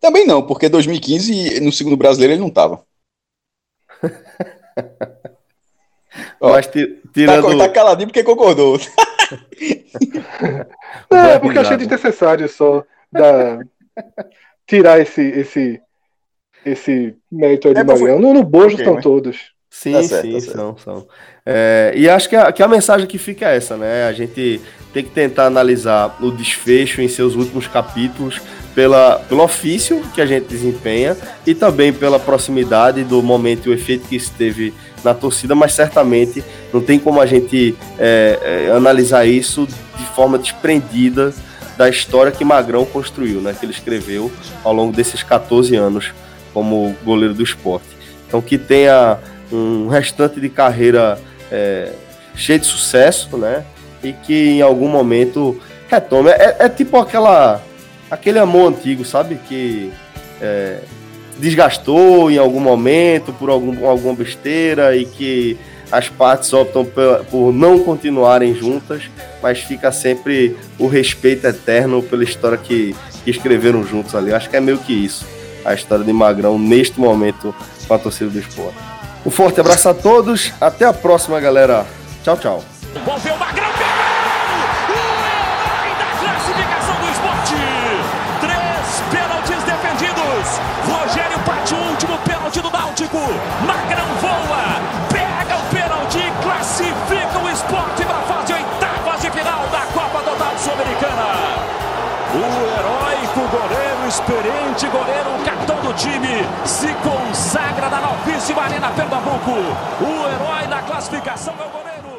Speaker 3: Também não, porque 2015, no segundo brasileiro, ele não tava. <laughs> Ó,
Speaker 1: mas ti-
Speaker 3: Tá,
Speaker 1: tirando
Speaker 3: tá caladinho porque concordou. <laughs>
Speaker 2: Não, é porque eu achei desnecessário só da... tirar esse, esse, esse mérito aí de
Speaker 3: É, mas foi-
Speaker 2: Magrão. No, Bojo
Speaker 3: Ok,
Speaker 2: estão
Speaker 3: mas-
Speaker 2: todos.
Speaker 1: Sim,
Speaker 3: Tá certo,
Speaker 1: sim,
Speaker 3: tá
Speaker 1: são, são. É, e acho que a, que a mensagem que fica é essa, né? A gente tem que tentar analisar o desfecho em seus últimos capítulos pela, pelo ofício que a gente desempenha e também pela proximidade do momento e o efeito que isso teve na torcida, mas certamente não tem como a gente é, é, analisar isso de forma desprendida da história que Magrão construiu, né? Que ele escreveu ao longo desses 14 anos como goleiro do esporte. Então que tenha um restante de carreira é, cheio de sucesso, né? E que em algum momento retome. É, é tipo aquela aquele amor antigo, sabe? Que é, desgastou em algum momento por algum, alguma besteira e que as partes optam pe- por não continuarem juntas, mas fica sempre o respeito eterno pela história que, que escreveram juntos ali. Acho que é meio que isso, a história de Magrão neste momento com a torcida do esporte. Um forte abraço a todos, até a próxima, galera. Tchau, tchau.
Speaker 7: Time, se consagra na novíssima Arena Pernambuco. O herói da classificação é o goleiro.